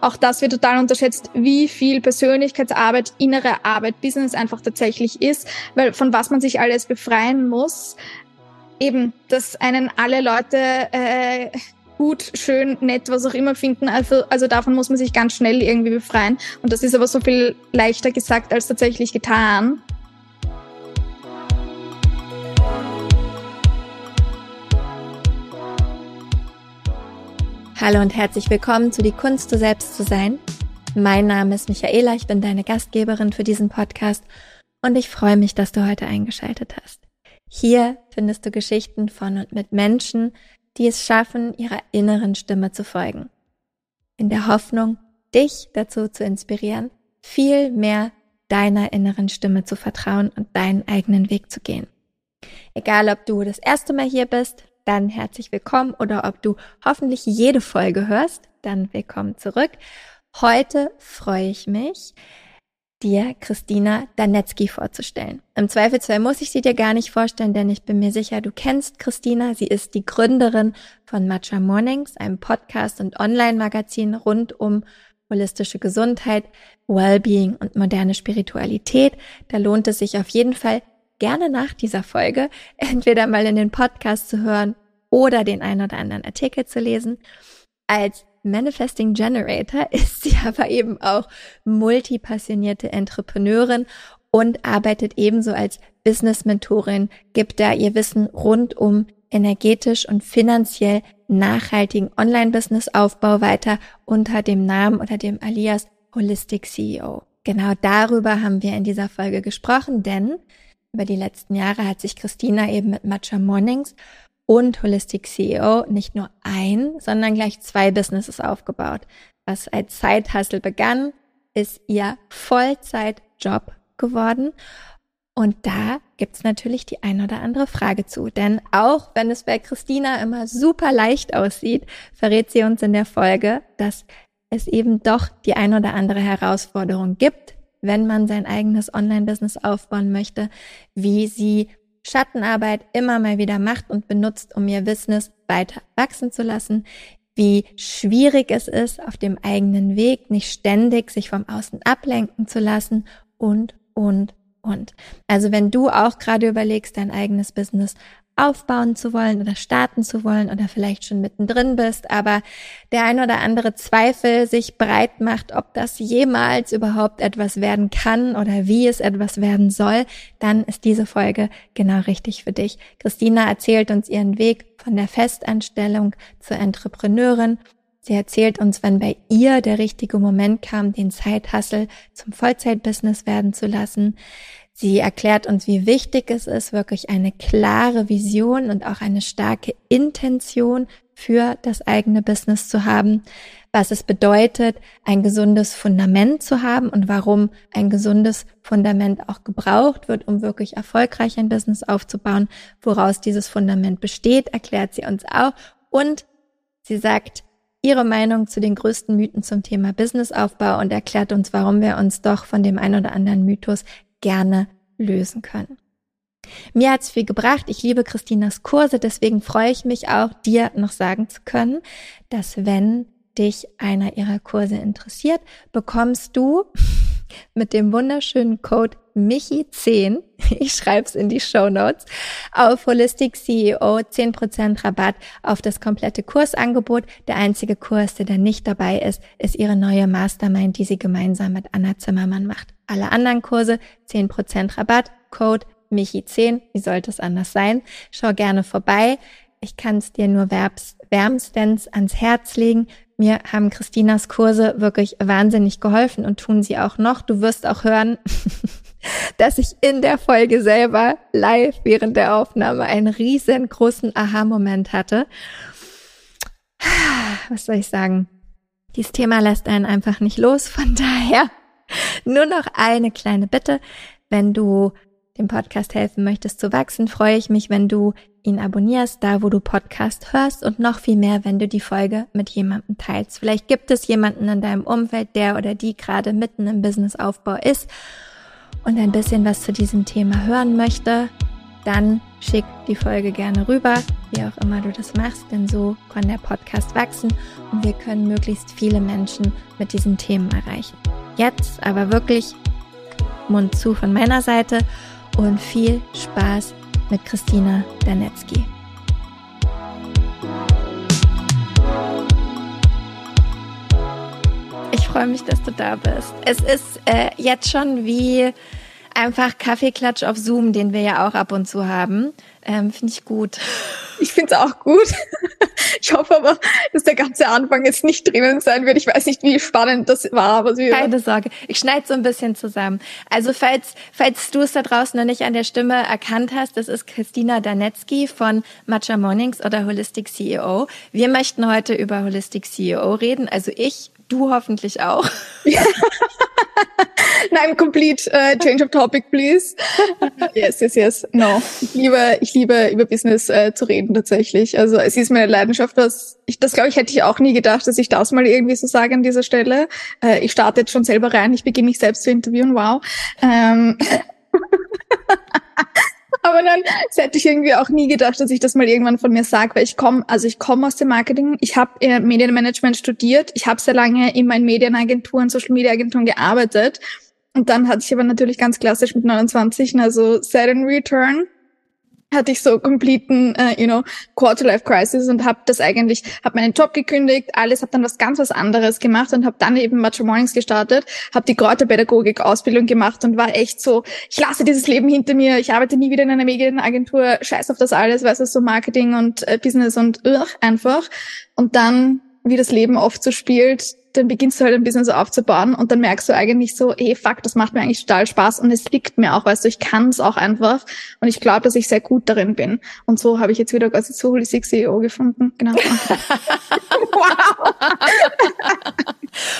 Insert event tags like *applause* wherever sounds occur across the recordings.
auch das wird total unterschätzt, wie viel Persönlichkeitsarbeit, innere Arbeit, Business einfach tatsächlich ist, weil von was man sich alles befreien muss. Eben, dass einen alle Leute äh, gut, schön, nett, was auch immer finden. Also, also davon muss man sich ganz schnell irgendwie befreien. Und das ist aber so viel leichter gesagt als tatsächlich getan. Hallo und herzlich willkommen zu Die Kunst, du selbst zu sein. Mein Name ist Michaela, ich bin deine Gastgeberin für diesen Podcast und ich freue mich, dass du heute eingeschaltet hast. Hier findest du Geschichten von und mit Menschen, die es schaffen, ihrer inneren Stimme zu folgen. In der Hoffnung, dich dazu zu inspirieren, viel mehr deiner inneren Stimme zu vertrauen und deinen eigenen Weg zu gehen. Egal, ob du das erste Mal hier bist, dann herzlich willkommen oder ob du hoffentlich jede Folge hörst, dann willkommen zurück. Heute freue ich mich, dir Christina Danetzky vorzustellen. Im Zweifelsfall muss ich sie dir gar nicht vorstellen, denn ich bin mir sicher, du kennst Christina. Sie ist die Gründerin von Matcha Mornings, einem Podcast und Online-Magazin rund um holistische Gesundheit, Wellbeing und moderne Spiritualität. Da lohnt es sich auf jeden Fall gerne nach dieser Folge *laughs* entweder mal in den Podcast zu hören oder den einen oder anderen Artikel zu lesen. Als Manifesting Generator *laughs* ist sie aber eben auch multipassionierte Entrepreneurin und arbeitet ebenso als Business-Mentorin, gibt da ihr Wissen rund um energetisch und finanziell nachhaltigen Online-Business-Aufbau weiter unter dem Namen oder dem Alias Holistic CEO. Genau darüber haben wir in dieser Folge gesprochen, denn über die letzten Jahre hat sich Christina eben mit Matcha Mornings und Holistic CEO nicht nur ein, sondern gleich zwei Businesses aufgebaut. Was als Zeithustle begann, ist ihr Vollzeitjob geworden. Und da gibt's natürlich die ein oder andere Frage zu. Denn auch wenn es bei Christina immer super leicht aussieht, verrät sie uns in der Folge, dass es eben doch die ein oder andere Herausforderung gibt, wenn man sein eigenes Online-Business aufbauen möchte, wie sie Schattenarbeit immer mal wieder macht und benutzt, um ihr Business weiter wachsen zu lassen, wie schwierig es ist, auf dem eigenen Weg nicht ständig sich vom Außen ablenken zu lassen und, und, und. Also wenn du auch gerade überlegst, dein eigenes Business aufbauen zu wollen oder starten zu wollen oder vielleicht schon mittendrin bist, aber der ein oder andere Zweifel sich breit macht, ob das jemals überhaupt etwas werden kann oder wie es etwas werden soll, dann ist diese Folge genau richtig für dich. Christina erzählt uns ihren Weg von der Festanstellung zur Entrepreneurin. Sie erzählt uns, wann bei ihr der richtige Moment kam, den Zeithassel zum Vollzeitbusiness werden zu lassen. Sie erklärt uns, wie wichtig es ist, wirklich eine klare Vision und auch eine starke Intention für das eigene Business zu haben, was es bedeutet, ein gesundes Fundament zu haben und warum ein gesundes Fundament auch gebraucht wird, um wirklich erfolgreich ein Business aufzubauen, woraus dieses Fundament besteht, erklärt sie uns auch. Und sie sagt, ihre Meinung zu den größten Mythen zum Thema Businessaufbau und erklärt uns, warum wir uns doch von dem ein oder anderen Mythos gerne lösen können. Mir hat's viel gebracht. Ich liebe Christinas Kurse, deswegen freue ich mich auch, dir noch sagen zu können, dass wenn dich einer ihrer Kurse interessiert, bekommst du mit dem wunderschönen Code Michi10, *laughs* ich schreibe es in die Show Notes, auf Holistic CEO 10% Rabatt auf das komplette Kursangebot. Der einzige Kurs, der da nicht dabei ist, ist ihre neue Mastermind, die sie gemeinsam mit Anna Zimmermann macht. Alle anderen Kurse 10% Rabatt, Code Michi10, wie sollte es anders sein? Schau gerne vorbei. Ich kann es dir nur wärmstens ans Herz legen. Mir haben Christinas Kurse wirklich wahnsinnig geholfen und tun sie auch noch. Du wirst auch hören, *laughs* dass ich in der Folge selber live während der Aufnahme einen riesengroßen Aha-Moment hatte. *sighs* Was soll ich sagen? Dieses Thema lässt einen einfach nicht los. Von *laughs* daher nur noch eine kleine Bitte. Wenn du dem Podcast helfen möchtest zu wachsen, freue ich mich, wenn du ihn abonnierst, da wo du Podcast hörst und noch viel mehr, wenn du die Folge mit jemandem teilst. Vielleicht gibt es jemanden in deinem Umfeld, der oder die gerade mitten im Businessaufbau ist und ein bisschen was zu diesem Thema hören möchte. dann schick die Folge gerne rüber, wie auch immer du das machst, denn so kann der Podcast wachsen und wir können möglichst viele Menschen mit diesen Themen erreichen. Jetzt aber wirklich Mund zu von meiner Seite und viel Spaß mit Christina Danetzky. Ich freue mich, dass du da bist. Es ist äh, jetzt schon wie einfach Kaffeeklatsch auf Zoom, den wir ja auch ab und zu haben. Ähm, finde ich gut. Ich finde es auch gut. *laughs* Ich hoffe aber, dass der ganze Anfang jetzt nicht drinnen sein wird. Ich weiß nicht, wie spannend das war. Was wir Keine Sorge. Ich schneide so ein bisschen zusammen. Also falls, falls du es da draußen noch nicht an der Stimme erkannt hast, das ist Christina Danetzky von Matcha Mornings oder Holistic CEO. Wir möchten heute über Holistic CEO reden. Also ich Du hoffentlich auch. *laughs* Nein, complete uh, change of topic, please. Yes, yes, yes. No, ich liebe, ich liebe über Business uh, zu reden tatsächlich. Also es ist meine Leidenschaft, was ich, das glaube ich hätte ich auch nie gedacht, dass ich das mal irgendwie so sage an dieser Stelle. Uh, ich starte jetzt schon selber rein. Ich beginne mich selbst zu interviewen. Wow. Um, *laughs* *laughs* Aber dann das hätte ich irgendwie auch nie gedacht, dass ich das mal irgendwann von mir sage, weil ich komme, also ich komme aus dem Marketing, ich habe Medienmanagement studiert, ich habe sehr lange in Medienagenturen, Social Media Agenturen gearbeitet. Und dann hatte ich aber natürlich ganz klassisch mit 29, also Set in Return hatte ich so completen, uh, you know, Quarter-Life-Crisis und habe das eigentlich, habe meinen Job gekündigt, alles, habe dann was ganz was anderes gemacht und habe dann eben Matcha Mornings gestartet, habe die Kräuterpädagogik-Ausbildung gemacht und war echt so, ich lasse dieses Leben hinter mir, ich arbeite nie wieder in einer Medienagentur, scheiß auf das alles, weil es so Marketing und äh, Business und ugh, einfach. Und dann, wie das Leben oft so spielt, dann beginnst du halt ein Business aufzubauen und dann merkst du eigentlich so, hey, fuck, das macht mir eigentlich total Spaß und es liegt mir auch, weißt du, ich kann es auch einfach und ich glaube, dass ich sehr gut darin bin. Und so habe ich jetzt wieder quasi zu Holistic CEO gefunden. Genau. *laughs* wow.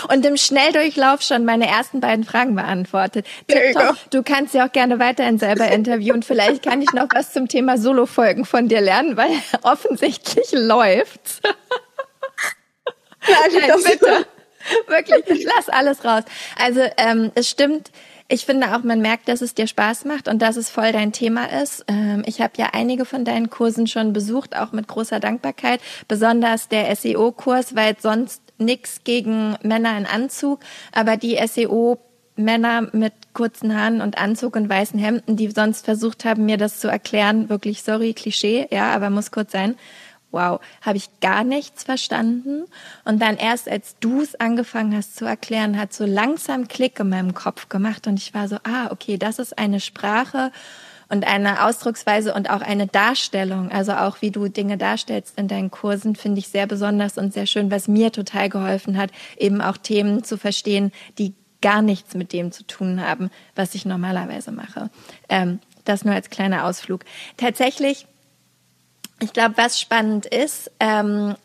und im Schnelldurchlauf schon meine ersten beiden Fragen beantwortet. TikTok, du kannst ja auch gerne weiterhin selber interviewen. Vielleicht kann ich noch was zum Thema Solo-Folgen von dir lernen, weil *laughs* offensichtlich läuft's. Nein, bitte. *laughs* Wirklich, lass alles raus. Also ähm, es stimmt. Ich finde auch, man merkt, dass es dir Spaß macht und dass es voll dein Thema ist. Ähm, ich habe ja einige von deinen Kursen schon besucht, auch mit großer Dankbarkeit. Besonders der SEO-Kurs, weil sonst nichts gegen Männer in Anzug, aber die SEO Männer mit kurzen Haaren und Anzug und weißen Hemden, die sonst versucht haben, mir das zu erklären, wirklich sorry, Klischee, ja, aber muss kurz sein wow, habe ich gar nichts verstanden. Und dann erst, als du es angefangen hast zu erklären, hat so langsam Klick in meinem Kopf gemacht und ich war so, ah, okay, das ist eine Sprache und eine Ausdrucksweise und auch eine Darstellung, also auch wie du Dinge darstellst in deinen Kursen, finde ich sehr besonders und sehr schön, was mir total geholfen hat, eben auch Themen zu verstehen, die gar nichts mit dem zu tun haben, was ich normalerweise mache. Ähm, das nur als kleiner Ausflug. Tatsächlich ich glaube, was spannend ist, ähm,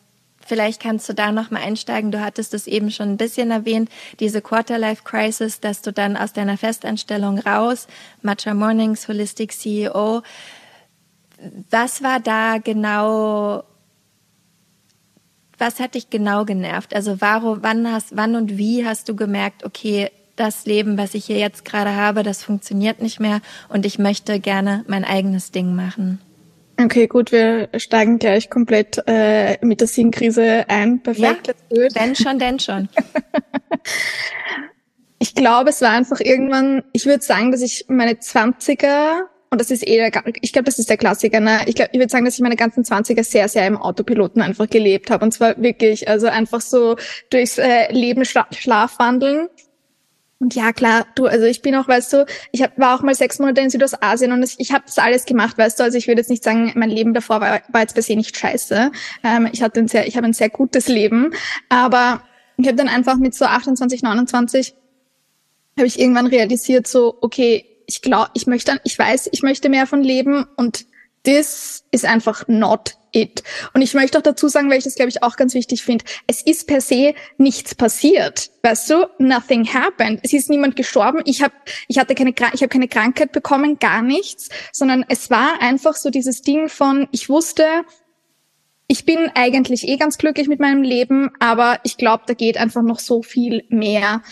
vielleicht kannst du da noch mal einsteigen. Du hattest es eben schon ein bisschen erwähnt, diese Quarter-Life Crisis, dass du dann aus deiner Festanstellung raus, Matcha Mornings, Holistic CEO. Was war da genau, was hat dich genau genervt? Also warum, wann hast, wann und wie hast du gemerkt, okay, das Leben, was ich hier jetzt gerade habe, das funktioniert nicht mehr und ich möchte gerne mein eigenes Ding machen? Okay, gut, wir steigen gleich komplett äh, mit der Sinnkrise ein. Perfekt. Ja, denn schon, denn schon. *laughs* ich glaube, es war einfach irgendwann, ich würde sagen, dass ich meine Zwanziger und das ist eh, der, ich glaube, das ist der Klassiker. Ne? Ich glaube, ich würde sagen, dass ich meine ganzen Zwanziger sehr, sehr im Autopiloten einfach gelebt habe. Und zwar wirklich, also einfach so durchs äh, Leben schla schlafwandeln und ja, klar, du, also ich bin auch, weißt du, ich hab, war auch mal sechs Monate in Südostasien und ich habe das alles gemacht, weißt du, also ich würde jetzt nicht sagen, mein Leben davor war, war jetzt per se nicht scheiße. Ähm, ich hatte ein sehr, ich habe ein sehr gutes Leben, aber ich habe dann einfach mit so 28, 29 habe ich irgendwann realisiert, so, okay, ich glaube, ich möchte, ich weiß, ich möchte mehr von leben und this is einfach not it. Und ich möchte auch dazu sagen, weil ich das, glaube ich, auch ganz wichtig finde, es ist per se nichts passiert. Weißt du? Nothing happened. Es ist niemand gestorben. Ich habe ich hatte keine, ich habe keine Krankheit bekommen, gar nichts, sondern es war einfach so dieses Ding von, ich wusste, ich bin eigentlich eh ganz glücklich mit meinem Leben, aber ich glaube, da geht einfach noch so viel mehr.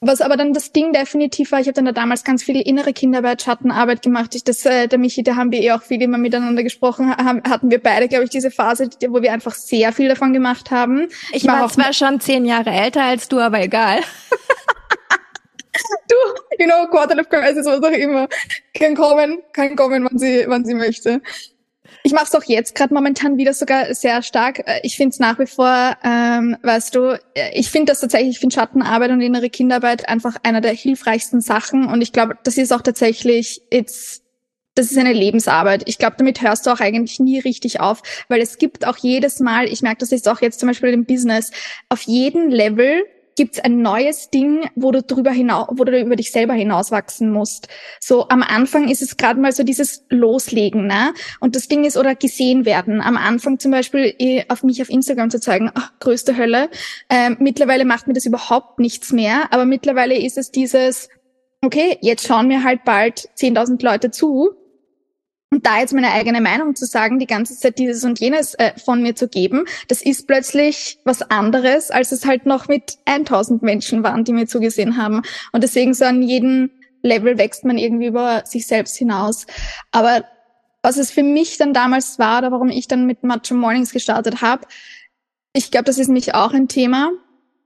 Was aber dann das Ding definitiv war, ich habe dann da damals ganz viel innere Kinderarbeit, Schattenarbeit gemacht. Ich, das, äh, der Michi, da haben wir eh auch viel immer miteinander gesprochen, haben, hatten wir beide, glaube ich, diese Phase, wo wir einfach sehr viel davon gemacht haben. Ich, ich war zwar schon zehn Jahre älter als du, aber egal. du, you know, Quarter of Crisis, was auch immer, kann kommen, kann kommen, wann sie, wann sie möchte. Ich mache es auch jetzt gerade momentan wieder sogar sehr stark. Äh, ich finde es nach wie vor, ähm, weißt du, äh, ich finde das tatsächlich, ich finde Schattenarbeit und innere Kinderarbeit einfach einer der hilfreichsten Sachen. Und ich glaube, das ist auch tatsächlich, it's, das ist eine Lebensarbeit. Ich glaube, damit hörst du auch eigentlich nie richtig auf, weil es gibt auch jedes Mal, ich merke das jetzt auch jetzt zum Beispiel im Business, auf jedem Level gibt's ein neues Ding, wo du drüber hinaus, wo du über dich selber hinauswachsen musst. So am Anfang ist es gerade mal so dieses Loslegen, ne? Und das Ding ist oder gesehen werden. Am Anfang zum Beispiel eh, auf mich auf Instagram zu zeigen, ach, größte Hölle. Ähm, mittlerweile macht mir das überhaupt nichts mehr, aber mittlerweile ist es dieses, okay, jetzt schauen mir halt bald 10.000 Leute zu und da jetzt meine eigene Meinung zu sagen, die ganze Zeit dieses und jenes äh, von mir zu geben, das ist plötzlich was anderes, als es halt noch mit 1000 Menschen waren, die mir zugesehen haben. Und deswegen so an jedem Level wächst man irgendwie über sich selbst hinaus. Aber was es für mich dann damals war, oder warum ich dann mit Macho Mornings gestartet habe, ich glaube, das ist mich auch ein Thema.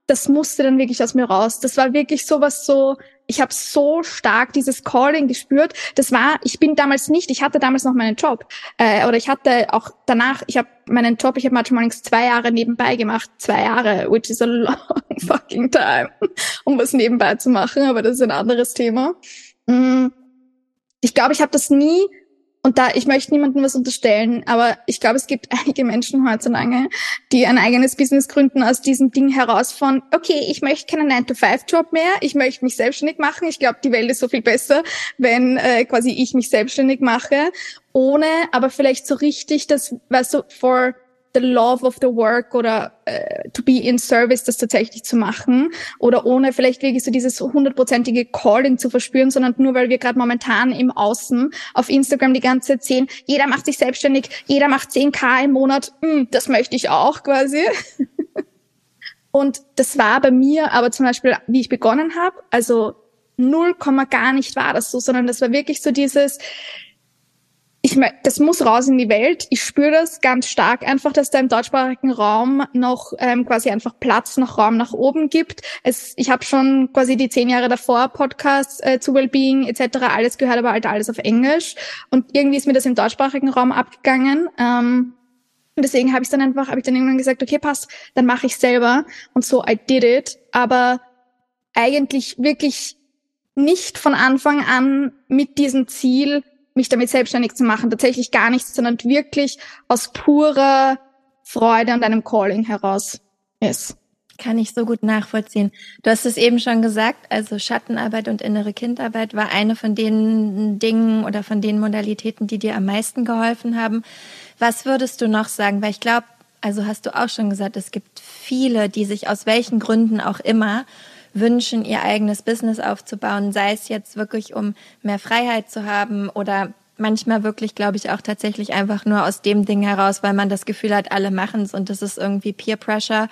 Das musste dann wirklich aus mir raus. Das war wirklich sowas so, ich habe so stark dieses Calling gespürt. Das war, ich bin damals nicht, ich hatte damals noch meinen Job äh, oder ich hatte auch danach, ich habe meinen Job, ich habe manchmal zwei Jahre nebenbei gemacht, zwei Jahre, which is a long *laughs* fucking time, um was nebenbei zu machen, aber das ist ein anderes Thema. Mm. Ich glaube, ich habe das nie und da, ich möchte niemandem was unterstellen, aber ich glaube, es gibt *laughs* einige Menschen heutzutage, die ein eigenes Business gründen aus diesem Ding heraus von, okay, ich möchte keinen 9-to-5-Job mehr, ich möchte mich selbstständig machen. Ich glaube, die Welt ist so viel besser, wenn äh, quasi ich mich selbstständig mache, ohne aber vielleicht so richtig das, weißt du, for the love of the work oder äh, to be in service, das tatsächlich zu machen oder ohne vielleicht wirklich so dieses hundertprozentige Calling zu verspüren, sondern nur weil wir gerade momentan im Außen auf Instagram die ganze Zeit sehen, jeder macht sich selbstständig, jeder macht 10k im Monat, hm, das möchte ich auch quasi. *laughs* Und das war bei mir aber zum Beispiel, wie ich begonnen habe, also null Komma gar nicht war das so, sondern das war wirklich so dieses, ich mein, das muss raus in die Welt. Ich spüre das ganz stark einfach, dass da im deutschsprachigen Raum noch ähm, quasi einfach Platz, noch Raum nach oben gibt. Es, ich habe schon quasi die zehn Jahre davor Podcasts äh, zu Wellbeing etc. alles gehört, aber halt alles auf Englisch. Und irgendwie ist mir das im deutschsprachigen Raum abgegangen. Ähm, und deswegen habe ich dann einfach, habe ich dann irgendwann gesagt, okay, passt, dann mache ich selber. Und so I did it. Aber eigentlich wirklich nicht von Anfang an mit diesem Ziel, mich damit selbstständig zu machen. Tatsächlich gar nichts, sondern wirklich aus purer Freude und einem Calling heraus ist. Kann ich so gut nachvollziehen. Du hast es eben schon gesagt, also Schattenarbeit und innere Kindarbeit war eine von den Dingen oder von den Modalitäten, die dir am meisten geholfen haben. Was würdest du noch sagen? Weil ich glaube, also hast du auch schon gesagt, es gibt viele, die sich aus welchen Gründen auch immer wünschen, ihr eigenes Business aufzubauen, sei es jetzt wirklich, um mehr Freiheit zu haben oder manchmal wirklich, glaube ich, auch tatsächlich einfach nur aus dem Ding heraus, weil man das Gefühl hat, alle machen es und das ist irgendwie Peer Pressure.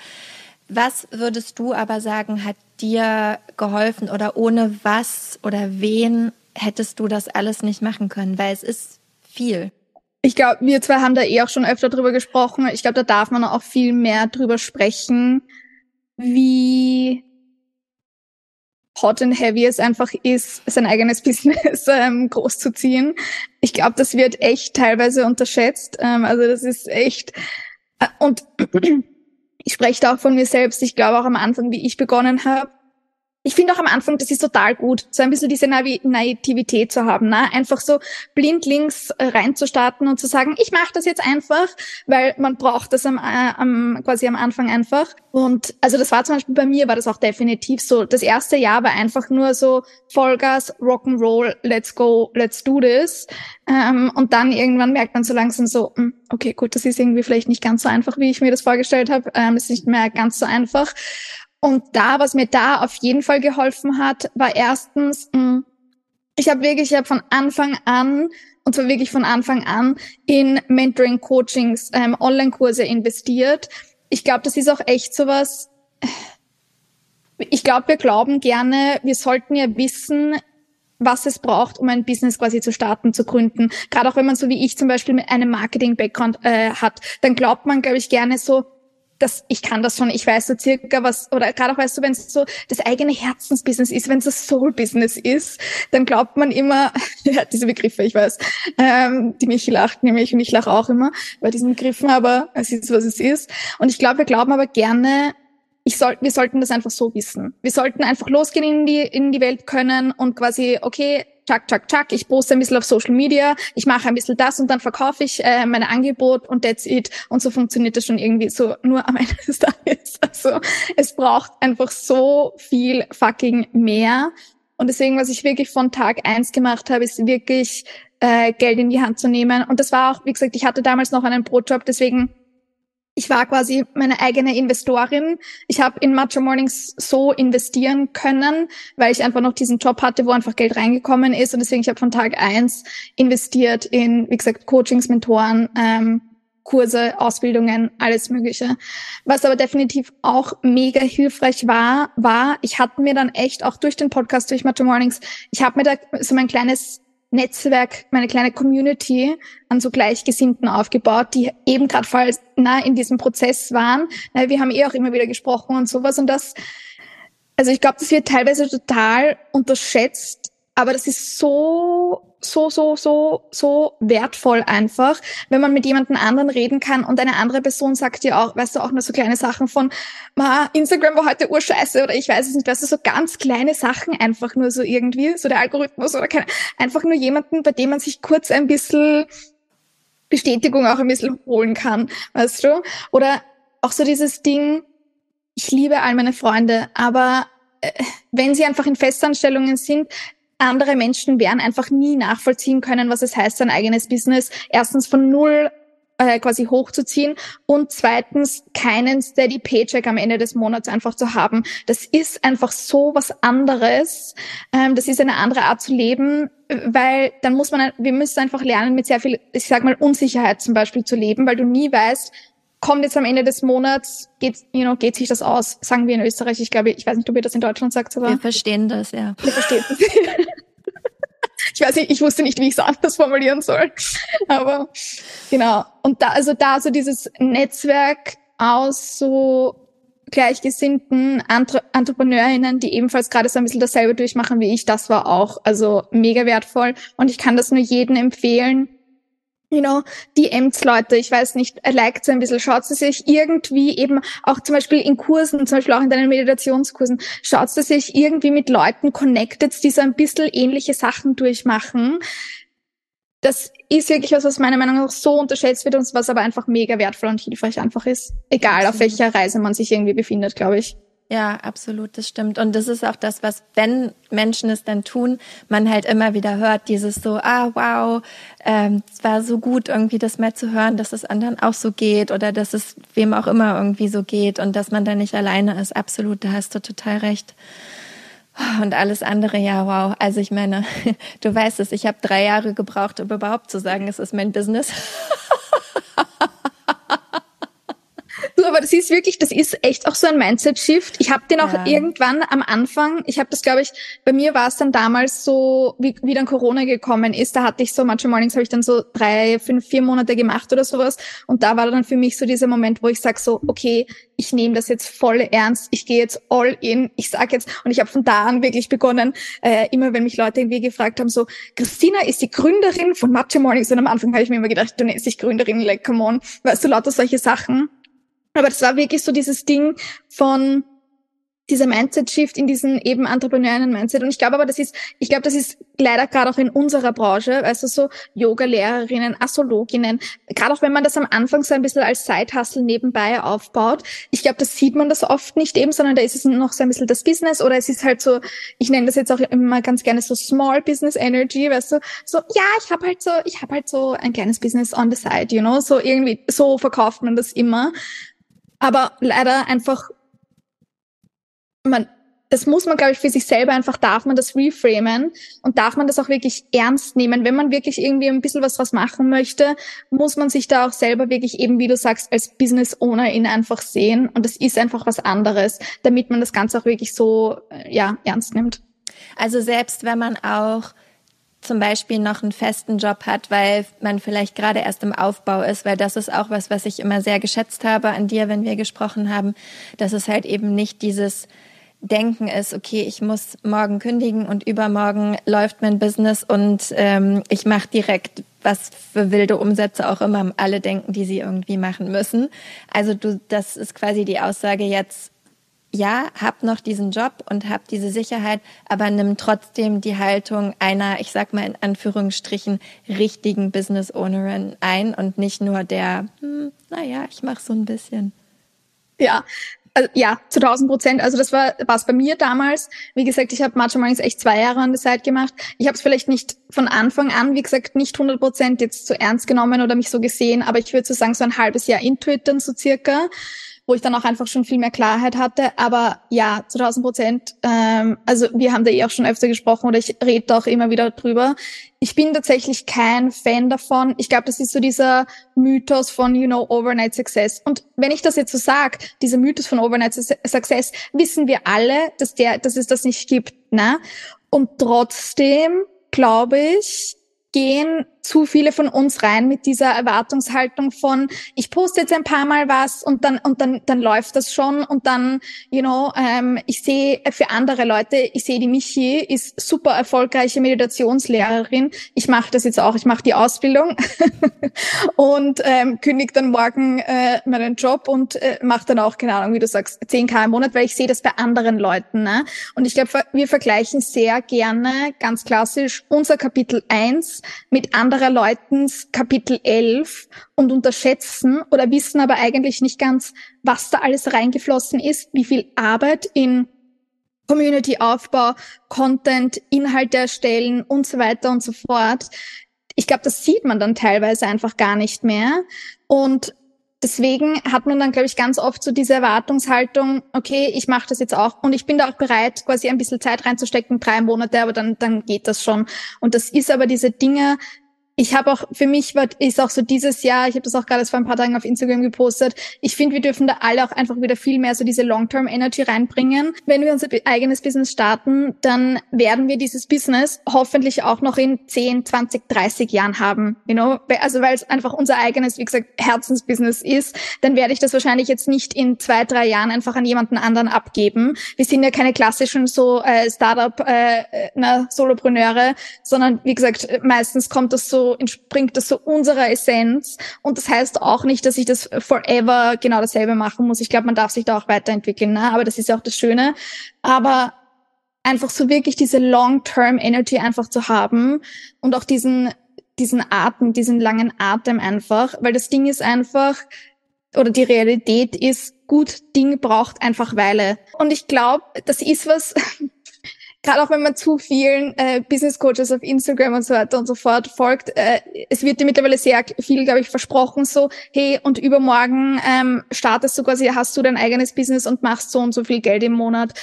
Was würdest du aber sagen, hat dir geholfen oder ohne was oder wen hättest du das alles nicht machen können? Weil es ist viel. Ich glaube, wir zwei haben da eh auch schon öfter drüber gesprochen. Ich glaube, da darf man auch viel mehr drüber sprechen, wie hot and heavy es einfach ist, sein eigenes *laughs* Business ähm, großzuziehen. Ich glaube, das wird echt teilweise unterschätzt. Ähm, also das ist echt äh, und *clears throat* ich spreche da auch von mir selbst. Ich glaube auch am Anfang, wie ich begonnen habe, ich finde auch am Anfang, das ist total gut, so ein bisschen diese Naivität zu haben, ne? einfach so blindlings äh, reinzustarten und zu sagen, ich mache das jetzt einfach, weil man braucht das am, äh, am, quasi am Anfang einfach. Und also das war zum Beispiel bei mir, war das auch definitiv so. Das erste Jahr war einfach nur so Vollgas, Rock'n'Roll, let's go, let's do this. Ähm, und dann irgendwann merkt man so langsam so, hm, okay, gut, das ist irgendwie vielleicht nicht ganz so einfach, wie ich mir das vorgestellt habe. Ähm, ist nicht mehr ganz so einfach. Und da, was mir da auf jeden Fall geholfen hat, war erstens, mh, hm, ich habe wirklich, ich habe von Anfang an, und zwar wirklich von Anfang an, in Mentoring, Coachings, ähm, Online-Kurse investiert. Ich glaube, das ist auch echt sowas, ich glaube, wir glauben gerne, wir sollten ja wissen, was es braucht, um ein Business quasi zu starten, zu gründen. Gerade auch wenn man so wie ich zum Beispiel mit einem Marketing-Background äh, hat, dann glaubt man, glaube ich, gerne so, dass ich kann das schon, ich weiß so circa was, oder gerade auch weißt du, wenn es so das eigene Herzensbusiness ist, wenn es das Soul-Business ist, dann glaubt man immer, *laughs* ja, diese Begriffe, ich weiß, ähm, die mich lacht nämlich und ich lache auch immer bei diesen Begriffen, aber es ist, was es ist. Und ich glaube, wir glauben aber gerne, ich soll, wir sollten das einfach so wissen. Wir sollten einfach losgehen in die, in die Welt können und quasi, okay, tschak, tschak, tschak, ich poste ein bisschen auf Social Media, ich mache ein bisschen das und dann verkaufe ich äh, mein Angebot und that's it. Und so funktioniert das schon irgendwie so nur am *laughs* Ende des Tages. Also es braucht einfach so viel fucking mehr. Und deswegen, was ich wirklich von Tag eins gemacht habe, ist wirklich äh, Geld in die Hand zu nehmen. Und das war auch, wie gesagt, ich hatte damals noch einen Brotjob, deswegen ich war quasi meine eigene Investorin. Ich habe in Macho Mornings so investieren können, weil ich einfach noch diesen Job hatte, wo einfach Geld reingekommen ist. Und deswegen, ich habe von Tag eins investiert in, wie gesagt, Coachings, Mentoren, ähm, Kurse, Ausbildungen, alles Mögliche. Was aber definitiv auch mega hilfreich war, war, ich hatte mir dann echt auch durch den Podcast, durch Macho Mornings, ich habe mir da so mein kleines Netzwerk, meine kleine Community an so Gleichgesinnten aufgebaut, die eben gerade voll nah in diesem Prozess waren. Wir haben eh auch immer wieder gesprochen und sowas und das, also ich glaube, das wird teilweise total unterschätzt, aber das ist so so, so, so, so wertvoll einfach, wenn man mit jemandem anderen reden kann und eine andere Person sagt dir auch, weißt du, auch nur so kleine Sachen von, ma, Instagram war heute urscheiße oder ich weiß es nicht, weißt du, so ganz kleine Sachen einfach nur so irgendwie, so der Algorithmus oder keine, einfach nur jemanden, bei dem man sich kurz ein bisschen Bestätigung auch ein bisschen holen kann, weißt du? Oder auch so dieses Ding, ich liebe all meine Freunde, aber äh, wenn sie einfach in Festanstellungen sind, andere Menschen werden einfach nie nachvollziehen können, was es heißt, sein eigenes Business erstens von null äh, quasi hochzuziehen und zweitens keinen steady Paycheck am Ende des Monats einfach zu haben. Das ist einfach so was anderes. Ähm, das ist eine andere Art zu leben, weil dann muss man, wir müssen einfach lernen, mit sehr viel, ich sag mal, Unsicherheit zum Beispiel zu leben, weil du nie weißt, kommt jetzt am Ende des Monats, geht, you know, geht sich das aus, sagen wir in Österreich. Ich glaube, ich weiß nicht, ob ihr das in Deutschland sagt, aber. Wir verstehen das, ja. Wir verstehen das. *laughs* ich weiß nicht, ich wusste nicht, wie ich es anders formulieren soll. Aber genau. Und da, also da so dieses Netzwerk aus so gleichgesinnten Entre Entrepreneurinnen, die ebenfalls gerade so ein bisschen dasselbe durchmachen wie ich, das war auch also mega wertvoll. Und ich kann das nur jedem empfehlen, you know, die Ämtsleute, ich weiß nicht, liked so ein bisschen, schaut sie sich irgendwie eben auch zum Beispiel in Kursen, zum Beispiel auch in deinen Meditationskursen, schaut sie sich irgendwie mit Leuten connected, die so ein bisschen ähnliche Sachen durchmachen. Das ist wirklich was, was meiner Meinung nach so unterschätzt wird und was aber einfach mega wertvoll und hilfreich einfach ist. Egal, auf welcher Reise man sich irgendwie befindet, glaube ich. Ja, absolut, das stimmt. Und das ist auch das, was, wenn Menschen es dann tun, man halt immer wieder hört, dieses so, ah, wow, ähm, es war so gut, irgendwie das mal zu hören, dass es anderen auch so geht oder dass es wem auch immer irgendwie so geht und dass man da nicht alleine ist. Absolut, da hast du total recht. Und alles andere, ja, wow. Also ich meine, *laughs* du weißt es, ich habe drei Jahre gebraucht, um überhaupt zu sagen, es ist mein Business. *laughs* Aber das ist wirklich, das ist echt auch so ein Mindset-Shift. Ich habe den auch ja. irgendwann am Anfang, ich habe das, glaube ich, bei mir war es dann damals so, wie, wie dann Corona gekommen ist, da hatte ich so, manche Mornings habe ich dann so drei, fünf, vier Monate gemacht oder sowas. Und da war dann für mich so dieser Moment, wo ich sag so, okay, ich nehme das jetzt voll ernst, ich gehe jetzt all in, ich sag jetzt, und ich habe von da an wirklich begonnen, äh, immer wenn mich Leute irgendwie gefragt haben, so, Christina ist die Gründerin von Matcha Mornings. Und am Anfang habe ich mir immer gedacht, du nennst dich Gründerin, like, come on, weißt du, lauter solche Sachen. Aber das war wirklich so dieses Ding von dieser Mindset-Shift in diesen eben entrepreneurialen Mindset. Und ich glaube aber, das ist, ich glaube, das ist leider gerade auch in unserer Branche, du, so Yoga-Lehrerinnen, Astrologinnen, gerade auch wenn man das am Anfang so ein bisschen als Side-Hustle nebenbei aufbaut. Ich glaube, das sieht man das oft nicht eben, sondern da ist es noch so ein bisschen das Business oder es ist halt so, ich nenne das jetzt auch immer ganz gerne so Small Business Energy, weißt du, so, ja, ich habe halt so, ich habe halt so ein kleines Business on the side, you know, so irgendwie, so verkauft man das immer aber leider einfach, man, das muss man, glaube ich, für sich selber einfach, darf man das reframen und darf man das auch wirklich ernst nehmen. Wenn man wirklich irgendwie ein bisschen was draus machen möchte, muss man sich da auch selber wirklich eben, wie du sagst, als Business Owner in einfach sehen. Und das ist einfach was anderes, damit man das Ganze auch wirklich so, äh, ja, ernst nimmt. Also selbst wenn man auch zum Beispiel noch einen festen Job hat, weil man vielleicht gerade erst im Aufbau ist, weil das ist auch was, was ich immer sehr geschätzt habe an dir, wenn wir gesprochen haben, dass es halt eben nicht dieses Denken ist, okay, ich muss morgen kündigen und übermorgen läuft mein Business und ähm, ich mache direkt was für wilde Umsätze auch immer alle denken, die sie irgendwie machen müssen. Also du, das ist quasi die Aussage jetzt, ja, hab noch diesen Job und hab diese Sicherheit, aber nimm trotzdem die Haltung einer, ich sag mal in Anführungsstrichen, richtigen Business Ownerin ein und nicht nur der, hm, naja, ich mach so ein bisschen. Ja, also, ja, zu 1000 Prozent. Also das war was bei mir damals. Wie gesagt, ich habe Macho Mornings echt zwei Jahre an der Seite gemacht. Ich habe es vielleicht nicht von Anfang an, wie gesagt, nicht 100 Prozent jetzt so ernst genommen oder mich so gesehen, aber ich würde so sagen, so ein halbes Jahr Intuit dann so circa wo ich dann auch einfach schon viel mehr Klarheit hatte. Aber ja, zu 1000 Prozent. Ähm, also wir haben da eh auch schon öfter gesprochen oder ich rede auch immer wieder drüber. Ich bin tatsächlich kein Fan davon. Ich glaube, das ist so dieser Mythos von, you know, Overnight Success. Und wenn ich das jetzt so sage, dieser Mythos von Overnight Success, wissen wir alle, dass der, dass es das nicht gibt, ne? Und trotzdem glaube ich, gehen zu viele von uns rein mit dieser Erwartungshaltung von, ich poste jetzt ein paar Mal was und dann, und dann, dann läuft das schon und dann, you know, ähm, ich sehe für andere Leute, ich sehe die Michi, ist super erfolgreiche Meditationslehrerin. Ich mache das jetzt auch, ich mache die Ausbildung *laughs* und ähm, kündige dann morgen äh, meinen Job und äh, mache dann auch, keine Ahnung, wie du sagst, 10k im Monat, weil ich sehe das bei anderen Leuten. Ne? Und ich glaube, wir vergleichen sehr gerne, ganz klassisch, unser Kapitel 1 mit anderen anderer Leutens Kapitel 11 und unterschätzen oder wissen aber eigentlich nicht ganz, was da alles reingeflossen ist, wie viel Arbeit in Community-Aufbau, Content, Inhalte erstellen und so weiter und so fort. Ich glaube, das sieht man dann teilweise einfach gar nicht mehr. Und deswegen hat man dann, glaube ich, ganz oft so diese Erwartungshaltung, okay, ich mache das jetzt auch und ich bin da auch bereit, quasi ein bisschen Zeit reinzustecken, drei Monate, aber dann, dann geht das schon. Und das ist aber diese Dinge, ich habe auch, für mich war, ist auch so dieses Jahr, ich habe das auch gerade vor ein paar Tagen auf Instagram gepostet, ich finde, wir dürfen da alle auch einfach wieder viel mehr so diese Long-Term-Energy reinbringen. Wenn wir unser eigenes Business starten, dann werden wir dieses Business hoffentlich auch noch in 10, 20, 30 Jahren haben. You know? Also weil es einfach unser eigenes, wie gesagt, Herzensbusiness ist, dann werde ich das wahrscheinlich jetzt nicht in zwei, drei Jahren einfach an jemanden anderen abgeben. Wir sind ja keine klassischen so äh, Startup, äh, na, Solopreneure, sondern wie gesagt, meistens kommt das so entspringt das so unserer Essenz. Und das heißt auch nicht, dass ich das forever genau dasselbe machen muss. Ich glaube, man darf sich da auch weiterentwickeln, ne? aber das ist ja auch das Schöne. Aber einfach so wirklich diese Long-Term Energy einfach zu haben und auch diesen, diesen Atem, diesen langen Atem einfach, weil das Ding ist einfach, oder die Realität ist, gut Ding braucht einfach Weile. Und ich glaube, das ist was, *laughs* gerade auch wenn man zu vielen äh, Business Coaches auf Instagram und so weiter und so fort folgt, äh, es wird dir mittlerweile sehr viel, glaube ich, versprochen, so, hey, und übermorgen ähm, startest du quasi, hast du dein eigenes Business und machst so und so viel Geld im Monat.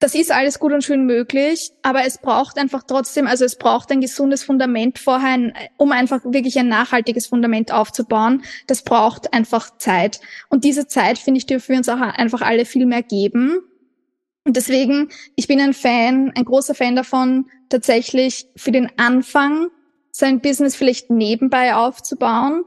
Das ist alles gut und schön möglich, aber es braucht einfach trotzdem, also es braucht ein gesundes Fundament vorher, um einfach wirklich ein nachhaltiges Fundament aufzubauen. Das braucht einfach Zeit. Und diese Zeit, finde ich, dürfen wir uns auch einfach alle viel mehr geben. Und deswegen, ich bin ein Fan, ein großer Fan davon, tatsächlich für den Anfang sein Business vielleicht nebenbei aufzubauen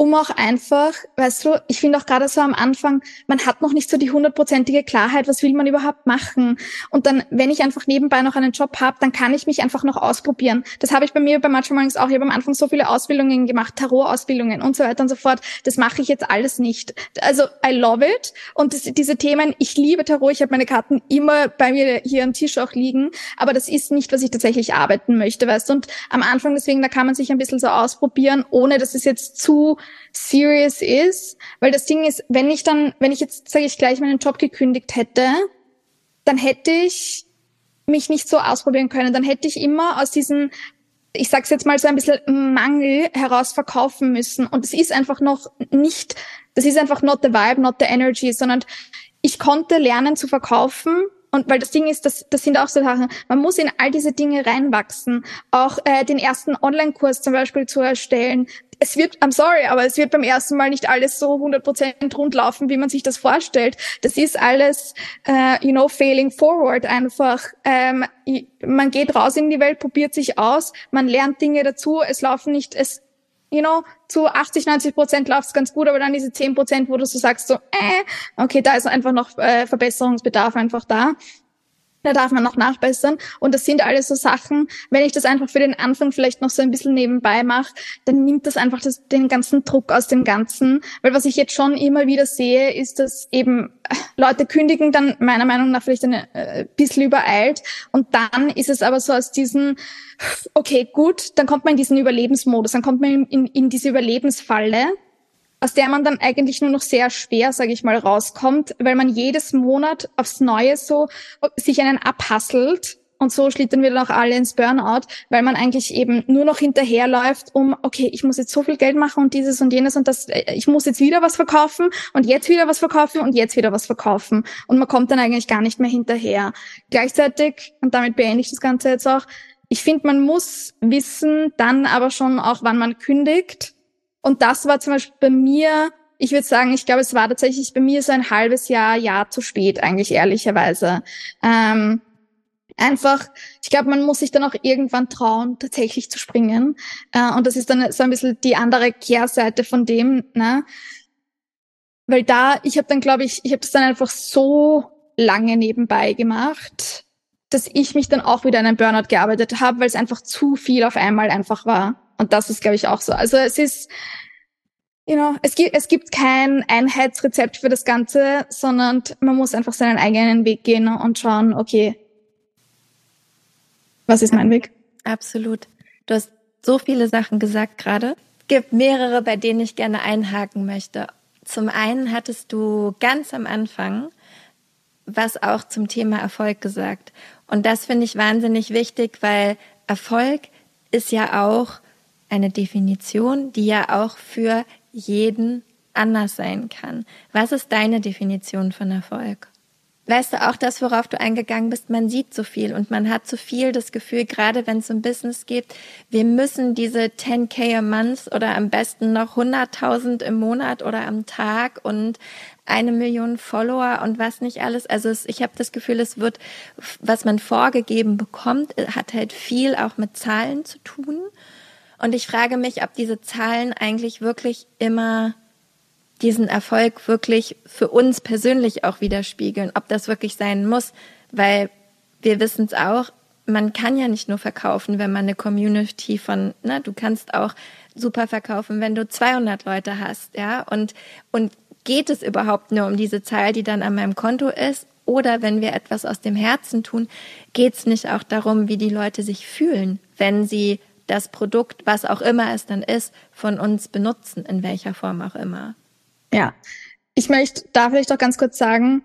um auch einfach, weißt du, ich finde auch gerade so am Anfang, man hat noch nicht so die hundertprozentige Klarheit, was will man überhaupt machen. Und dann, wenn ich einfach nebenbei noch einen Job habe, dann kann ich mich einfach noch ausprobieren. Das habe ich bei mir bei Matcha Mornings auch. Ich habe am Anfang so viele Ausbildungen gemacht, Tarot-Ausbildungen und so weiter und so fort. Das mache ich jetzt alles nicht. Also I love it. Und das, diese Themen, ich liebe Tarot, ich habe meine Karten immer bei mir hier am Tisch auch liegen, aber das ist nicht, was ich tatsächlich arbeiten möchte, weißt du. Und am Anfang deswegen, da kann man sich ein bisschen so ausprobieren, ohne dass es jetzt zu serious ist, weil das Ding ist, wenn ich dann, wenn ich jetzt, sage ich gleich, meinen Job gekündigt hätte, dann hätte ich mich nicht so ausprobieren können. Dann hätte ich immer aus diesen, ich sag's jetzt mal so ein bisschen Mangel heraus verkaufen müssen. Und es ist einfach noch nicht, das ist einfach not the vibe, not the energy, sondern ich konnte lernen zu verkaufen Und weil das Ding ist, das, das sind auch so Sachen, man muss in all diese Dinge reinwachsen. Auch äh, den ersten Online-Kurs zum Beispiel zu erstellen. Es wird, I'm sorry, aber es wird beim ersten Mal nicht alles so 100% rund laufen, wie man sich das vorstellt. Das ist alles, äh, you know, failing forward einfach. Ähm, man geht raus in die Welt, probiert sich aus, man lernt Dinge dazu, es laufen nicht, es you know, zu 80, 90 Prozent läuft es ganz gut, aber dann diese 10 Prozent, wo du so sagst, so, äh, okay, da ist einfach noch äh, Verbesserungsbedarf einfach da. Da darf man noch nachbessern. Und das sind alles so Sachen, wenn ich das einfach für den Anfang vielleicht noch so ein bisschen nebenbei mache, dann nimmt das einfach das, den ganzen Druck aus dem Ganzen. Weil was ich jetzt schon immer wieder sehe, ist, dass eben äh, Leute kündigen dann meiner Meinung nach vielleicht ein äh, bisschen übereilt. Und dann ist es aber so aus diesen, okay, gut, dann kommt man in diesen Überlebensmodus, dann kommt man in, in, in diese Überlebensfalle aus der man dann eigentlich nur noch sehr schwer, sage ich mal, rauskommt, weil man jedes Monat aufs Neue so sich einen abhasselt und so schlittern wir dann auch alle ins Burnout, weil man eigentlich eben nur noch hinterherläuft, um, okay, ich muss jetzt so viel Geld machen und dieses und jenes und das, äh, ich muss jetzt wieder was verkaufen und jetzt wieder was verkaufen und jetzt wieder was verkaufen. Und man kommt dann eigentlich gar nicht mehr hinterher. Gleichzeitig, und damit beende ich das Ganze jetzt auch, ich finde, man muss wissen, dann aber schon auch, wann man kündigt und das war zum Beispiel bei mir, ich würde sagen, ich glaube, es war tatsächlich bei mir so ein halbes Jahr, Jahr zu spät, eigentlich ehrlicherweise. Ähm, einfach, ich glaube, man muss sich dann auch irgendwann trauen, tatsächlich zu springen. Äh, und das ist dann so ein bisschen die andere Kehrseite von dem, ne? Weil da, ich habe dann, glaube ich, ich habe das dann einfach so lange nebenbei gemacht, dass ich mich dann auch wieder in einen Burnout gearbeitet habe, weil es einfach zu viel auf einmal einfach war. Und das ist, glaube ich, auch so. Also es ist, you know, es gibt, es gibt kein Einheitsrezept für das Ganze, sondern man muss einfach seinen eigenen Weg gehen und schauen, okay, was ist mein Weg? Absolut. Du hast so viele Sachen gesagt gerade. Es gibt mehrere, bei denen ich gerne einhaken möchte. Zum einen hattest du ganz am Anfang was auch zum Thema Erfolg gesagt. Und das finde ich wahnsinnig wichtig, weil Erfolg ist ja auch eine Definition, die ja auch für jeden anders sein kann. Was ist deine Definition von Erfolg? Weißt du auch das, worauf du eingegangen bist? Man sieht so viel und man hat so viel das Gefühl, gerade wenn es um Business geht, wir müssen diese 10k a month oder am besten noch 100.000 im Monat oder am Tag und eine Million Follower und was nicht alles. Also es, ich habe das Gefühl, es wird, was man vorgegeben bekommt, hat halt viel auch mit Zahlen zu tun. Und ich frage mich, ob diese Zahlen eigentlich wirklich immer diesen Erfolg wirklich für uns persönlich auch widerspiegeln, ob das wirklich sein muss, weil wir wissen es auch, man kann ja nicht nur verkaufen, wenn man eine Community von, ne, du kannst auch super verkaufen, wenn du 200 Leute hast, ja, und, und geht es überhaupt nur um diese Zahl, die dann an meinem Konto ist? Oder wenn wir etwas aus dem Herzen tun, geht es nicht auch darum, wie die Leute sich fühlen, wenn sie das Produkt, was auch immer es dann ist, von uns benutzen, in welcher Form auch immer. Ja, ich möchte da vielleicht auch ganz kurz sagen,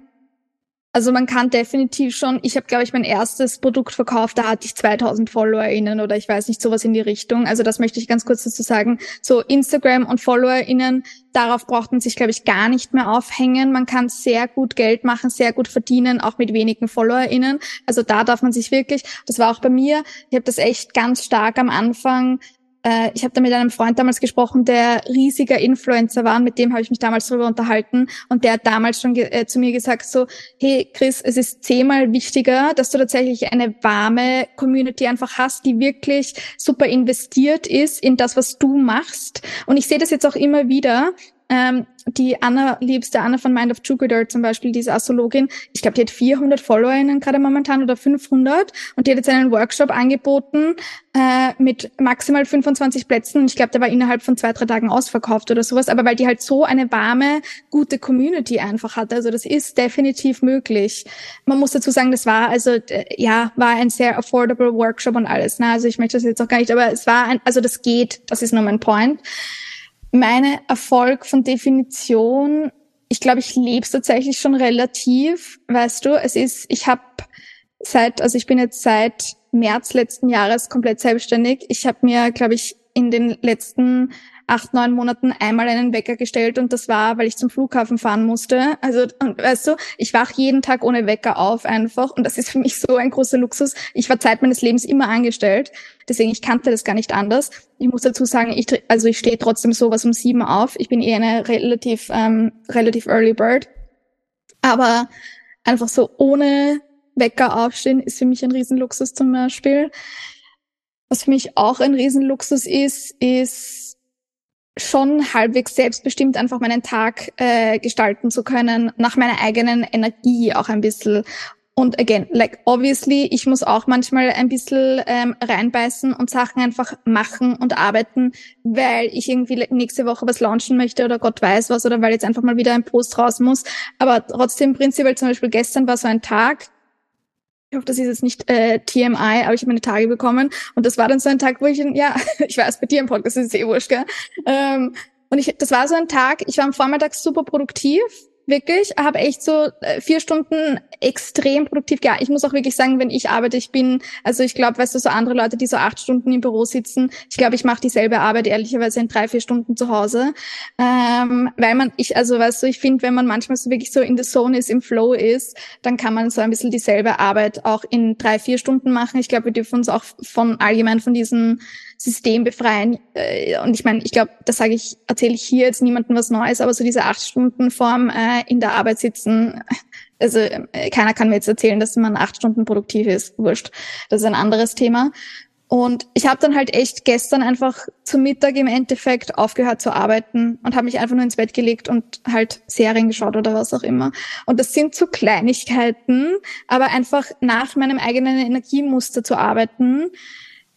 also man kann definitiv schon, ich habe, glaube ich, mein erstes Produkt verkauft, da hatte ich 2000 FollowerInnen oder ich weiß nicht, sowas in die Richtung. Also das möchte ich ganz kurz dazu sagen. So Instagram und FollowerInnen, darauf braucht man sich, glaube ich, gar nicht mehr aufhängen. Man kann sehr gut Geld machen, sehr gut verdienen, auch mit wenigen FollowerInnen. Also da darf man sich wirklich, das war auch bei mir, ich habe das echt ganz stark am Anfang äh, ich habe da mit einem Freund damals gesprochen, der riesiger Influencer war, mit dem habe ich mich damals darüber unterhalten und der hat damals schon äh, zu mir gesagt so, hey Chris, es ist zehnmal wichtiger, dass du tatsächlich eine warme Community einfach hast, die wirklich super investiert ist in das, was du machst. Und ich sehe das jetzt auch immer wieder, ähm, die Anna, liebste Anna von Mind of Jupiter zum Beispiel, diese Astrologin, ich glaube, die hat 400 FollowerInnen gerade momentan oder 500 und die hat jetzt einen Workshop angeboten äh, mit maximal 25 Plätzen. Und ich glaube, der war innerhalb von zwei, drei Tagen ausverkauft oder sowas, aber weil die halt so eine warme, gute Community einfach hat, also das ist definitiv möglich. Man muss dazu sagen, das war also, äh, ja, war ein sehr affordable Workshop und alles, ne? also ich möchte das jetzt auch gar nicht, aber es war ein, also das geht, das ist nur mein Point meine Erfolg von Definition, ich glaube, ich lebe es tatsächlich schon relativ. Weißt du, es ist, ich habe seit, also ich bin jetzt seit März letzten Jahres komplett selbstständig. Ich habe mir, glaube ich, in den letzten acht, neun Monaten einmal einen Wecker gestellt und das war, weil ich zum Flughafen fahren musste. Also, und weißt du, ich wach jeden Tag ohne Wecker auf einfach und das ist für mich so ein großer Luxus. Ich war Zeit meines Lebens immer angestellt, deswegen ich kannte das gar nicht anders. Ich muss dazu sagen, ich, also ich stehe trotzdem sowas um sieben auf. Ich bin eher eine relativ, ähm, relativ early bird. Aber einfach so ohne Wecker aufstehen ist für mich ein Riesenluxus zum Beispiel. Was für mich auch ein Riesenluxus ist, ist schon halbwegs selbstbestimmt einfach meinen Tag äh, gestalten zu können, nach meiner eigenen Energie auch ein bisschen. Und again, like obviously, ich muss auch manchmal ein bisschen ähm, reinbeißen und Sachen einfach machen und arbeiten, weil ich irgendwie nächste Woche was launchen möchte oder Gott weiß was oder weil jetzt einfach mal wieder ein Post raus muss. Aber trotzdem prinzipiell zum Beispiel gestern war so ein Tag, ich hoffe, das ist jetzt nicht äh, TMI, aber ich habe meine Tage bekommen und das war dann so ein Tag, wo ich, ja, *laughs* ich weiß, bei dir im Podcast ist es eh wurscht, gell? Ähm, und ich, das war so ein Tag, ich war am Vormittag super produktiv, wirklich, habe echt so äh, vier Stunden extrem produktiv gearbeitet. Ich muss auch wirklich sagen, wenn ich arbeite, ich bin, also ich glaube, weißt du, so andere Leute, die so acht Stunden im Büro sitzen, ich glaube, ich mache dieselbe Arbeit ehrlicherweise in drei, vier Stunden zu Hause. Ähm, weil man, ich, also weißt du, ich finde, wenn man manchmal so wirklich so in the zone ist, im Flow ist, dann kann man so ein bisschen dieselbe Arbeit auch in drei, vier Stunden machen. Ich glaube, wir dürfen uns auch von allgemein von diesem System befreien. Äh, und ich meine, ich glaube, das sage ich, erzähle ich hier jetzt niemandem was Neues, aber so diese acht Stunden Form äh, in der Arbeit sitzen, *laughs* also äh, keiner kann mir jetzt erzählen, dass man acht Stunden produktiv ist. Wurscht. Das ist ein anderes Thema. Und ich habe dann halt echt gestern einfach zum Mittag im Endeffekt aufgehört zu arbeiten und habe mich einfach nur ins Bett gelegt und halt Serien geschaut oder was auch immer. Und das sind so Kleinigkeiten, aber einfach nach meinem eigenen Energiemuster zu arbeiten,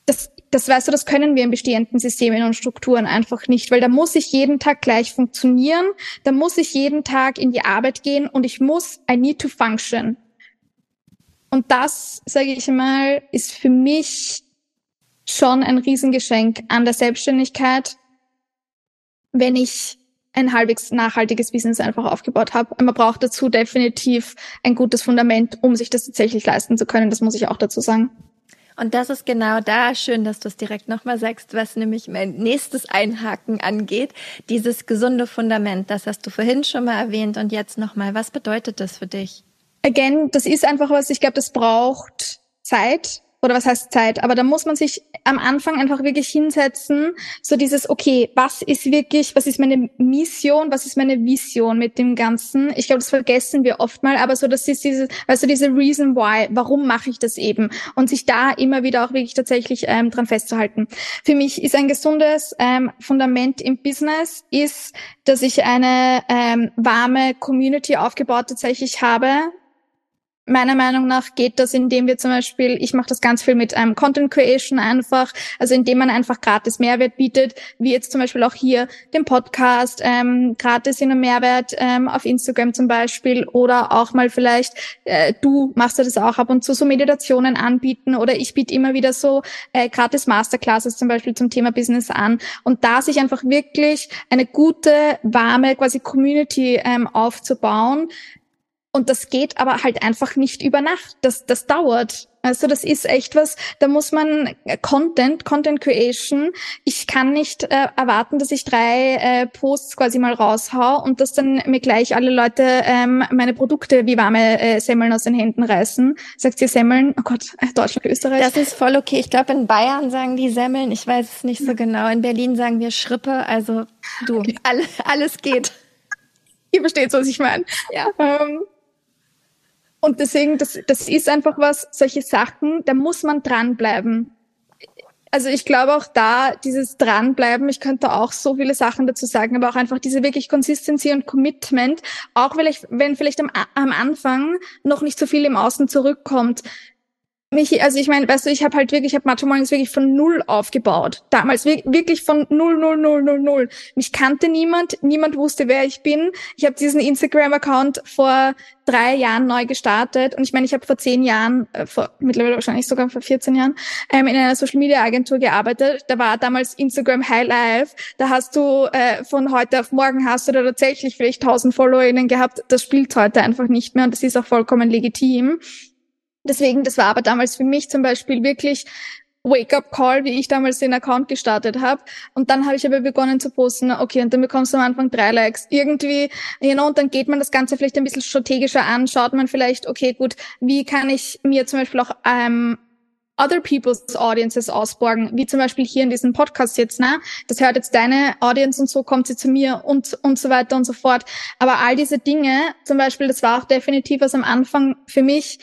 das das weißt du, das können wir in bestehenden Systemen und Strukturen einfach nicht, weil da muss ich jeden Tag gleich funktionieren, da muss ich jeden Tag in die Arbeit gehen und ich muss, I need to function. Und das, sage ich mal, ist für mich schon ein Riesengeschenk an der Selbstständigkeit, wenn ich ein halbwegs nachhaltiges Business einfach aufgebaut habe. Man braucht dazu definitiv ein gutes Fundament, um sich das tatsächlich leisten zu können. Das muss ich auch dazu sagen. Und das ist genau da schön, dass du es direkt nochmal sagst, was nämlich mein nächstes Einhaken angeht. Dieses gesunde Fundament, das hast du vorhin schon mal erwähnt und jetzt nochmal. Was bedeutet das für dich? Again, das ist einfach was, ich glaube, das braucht Zeit oder was heißt Zeit, aber da muss man sich am Anfang einfach wirklich hinsetzen, so dieses, okay, was ist wirklich, was ist meine Mission, was ist meine Vision mit dem Ganzen? Ich glaube, das vergessen wir oft mal, aber so, das ist diese, weißt du, diese Reason why, warum mache ich das eben? Und sich da immer wieder auch wirklich tatsächlich ähm, dran festzuhalten. Für mich ist ein gesundes ähm, Fundament im Business, ist, dass ich eine ähm, warme Community aufgebaut tatsächlich habe, meiner Meinung nach geht das, indem wir zum Beispiel, ich mache das ganz viel mit einem ähm, Content Creation einfach, also indem man einfach gratis Mehrwert bietet, wie jetzt zum Beispiel auch hier den Podcast, ähm, gratis in einem Mehrwert ähm, auf Instagram zum Beispiel oder auch mal vielleicht, äh, du machst ja das auch ab und zu, so Meditationen anbieten oder ich biete immer wieder so äh, gratis Masterclasses zum Beispiel zum Thema Business an und da sich einfach wirklich eine gute, warme quasi Community ähm, aufzubauen, und das geht aber halt einfach nicht über Nacht. Das, das dauert. Also das ist echt was, da muss man äh, Content, Content Creation. Ich kann nicht äh, erwarten, dass ich drei äh, Posts quasi mal raushau und dass dann mir gleich alle Leute ähm, meine Produkte wie warme äh, Semmeln aus den Händen reißen. Sagt ihr Semmeln? Oh Gott, äh, Deutschland, Österreich. Das ist voll okay. Ich glaube, in Bayern sagen die Semmeln. Ich weiß es nicht so genau. In Berlin sagen wir Schrippe. Also du, okay. alle, alles geht. *laughs* Ihr versteht, was ich meine. Ja. Ähm, und deswegen, das, das ist einfach was, solche Sachen, da muss man dranbleiben. Also ich glaube auch da, dieses Dranbleiben, ich könnte auch so viele Sachen dazu sagen, aber auch einfach diese wirklich Consistency und Commitment, auch wenn vielleicht am, am Anfang noch nicht so viel im Außen zurückkommt, mich, also ich meine, weißt du, ich habe halt wirklich, ich habe Macho Mornings wirklich von null aufgebaut. Damals wirklich von null, null, null, null, null. Mich kannte niemand, niemand wusste, wer ich bin. Ich habe diesen Instagram-Account vor drei Jahren neu gestartet und ich meine, ich habe vor zehn Jahren, äh, vor mittlerweile wahrscheinlich sogar vor 14 Jahren, ähm, in einer Social-Media-Agentur gearbeitet. Da war damals Instagram High Life. Da hast du äh, von heute auf morgen hast du da tatsächlich vielleicht 1000 FollowerInnen gehabt. Das spielt heute einfach nicht mehr und das ist auch vollkommen legitim. Deswegen, das war aber damals für mich zum Beispiel wirklich Wake-up-Call, wie ich damals den Account gestartet habe. Und dann habe ich aber begonnen zu posten, okay, und dann bekommst du am Anfang drei Likes. Irgendwie, you know, und dann geht man das Ganze vielleicht ein bisschen strategischer an, schaut man vielleicht, okay, gut, wie kann ich mir zum Beispiel auch ähm, other people's audiences ausborgen, wie zum Beispiel hier in diesem Podcast jetzt, ne? Das hört jetzt deine Audience und so kommt sie zu mir und, und so weiter und so fort. Aber all diese Dinge, zum Beispiel, das war auch definitiv was am Anfang für mich,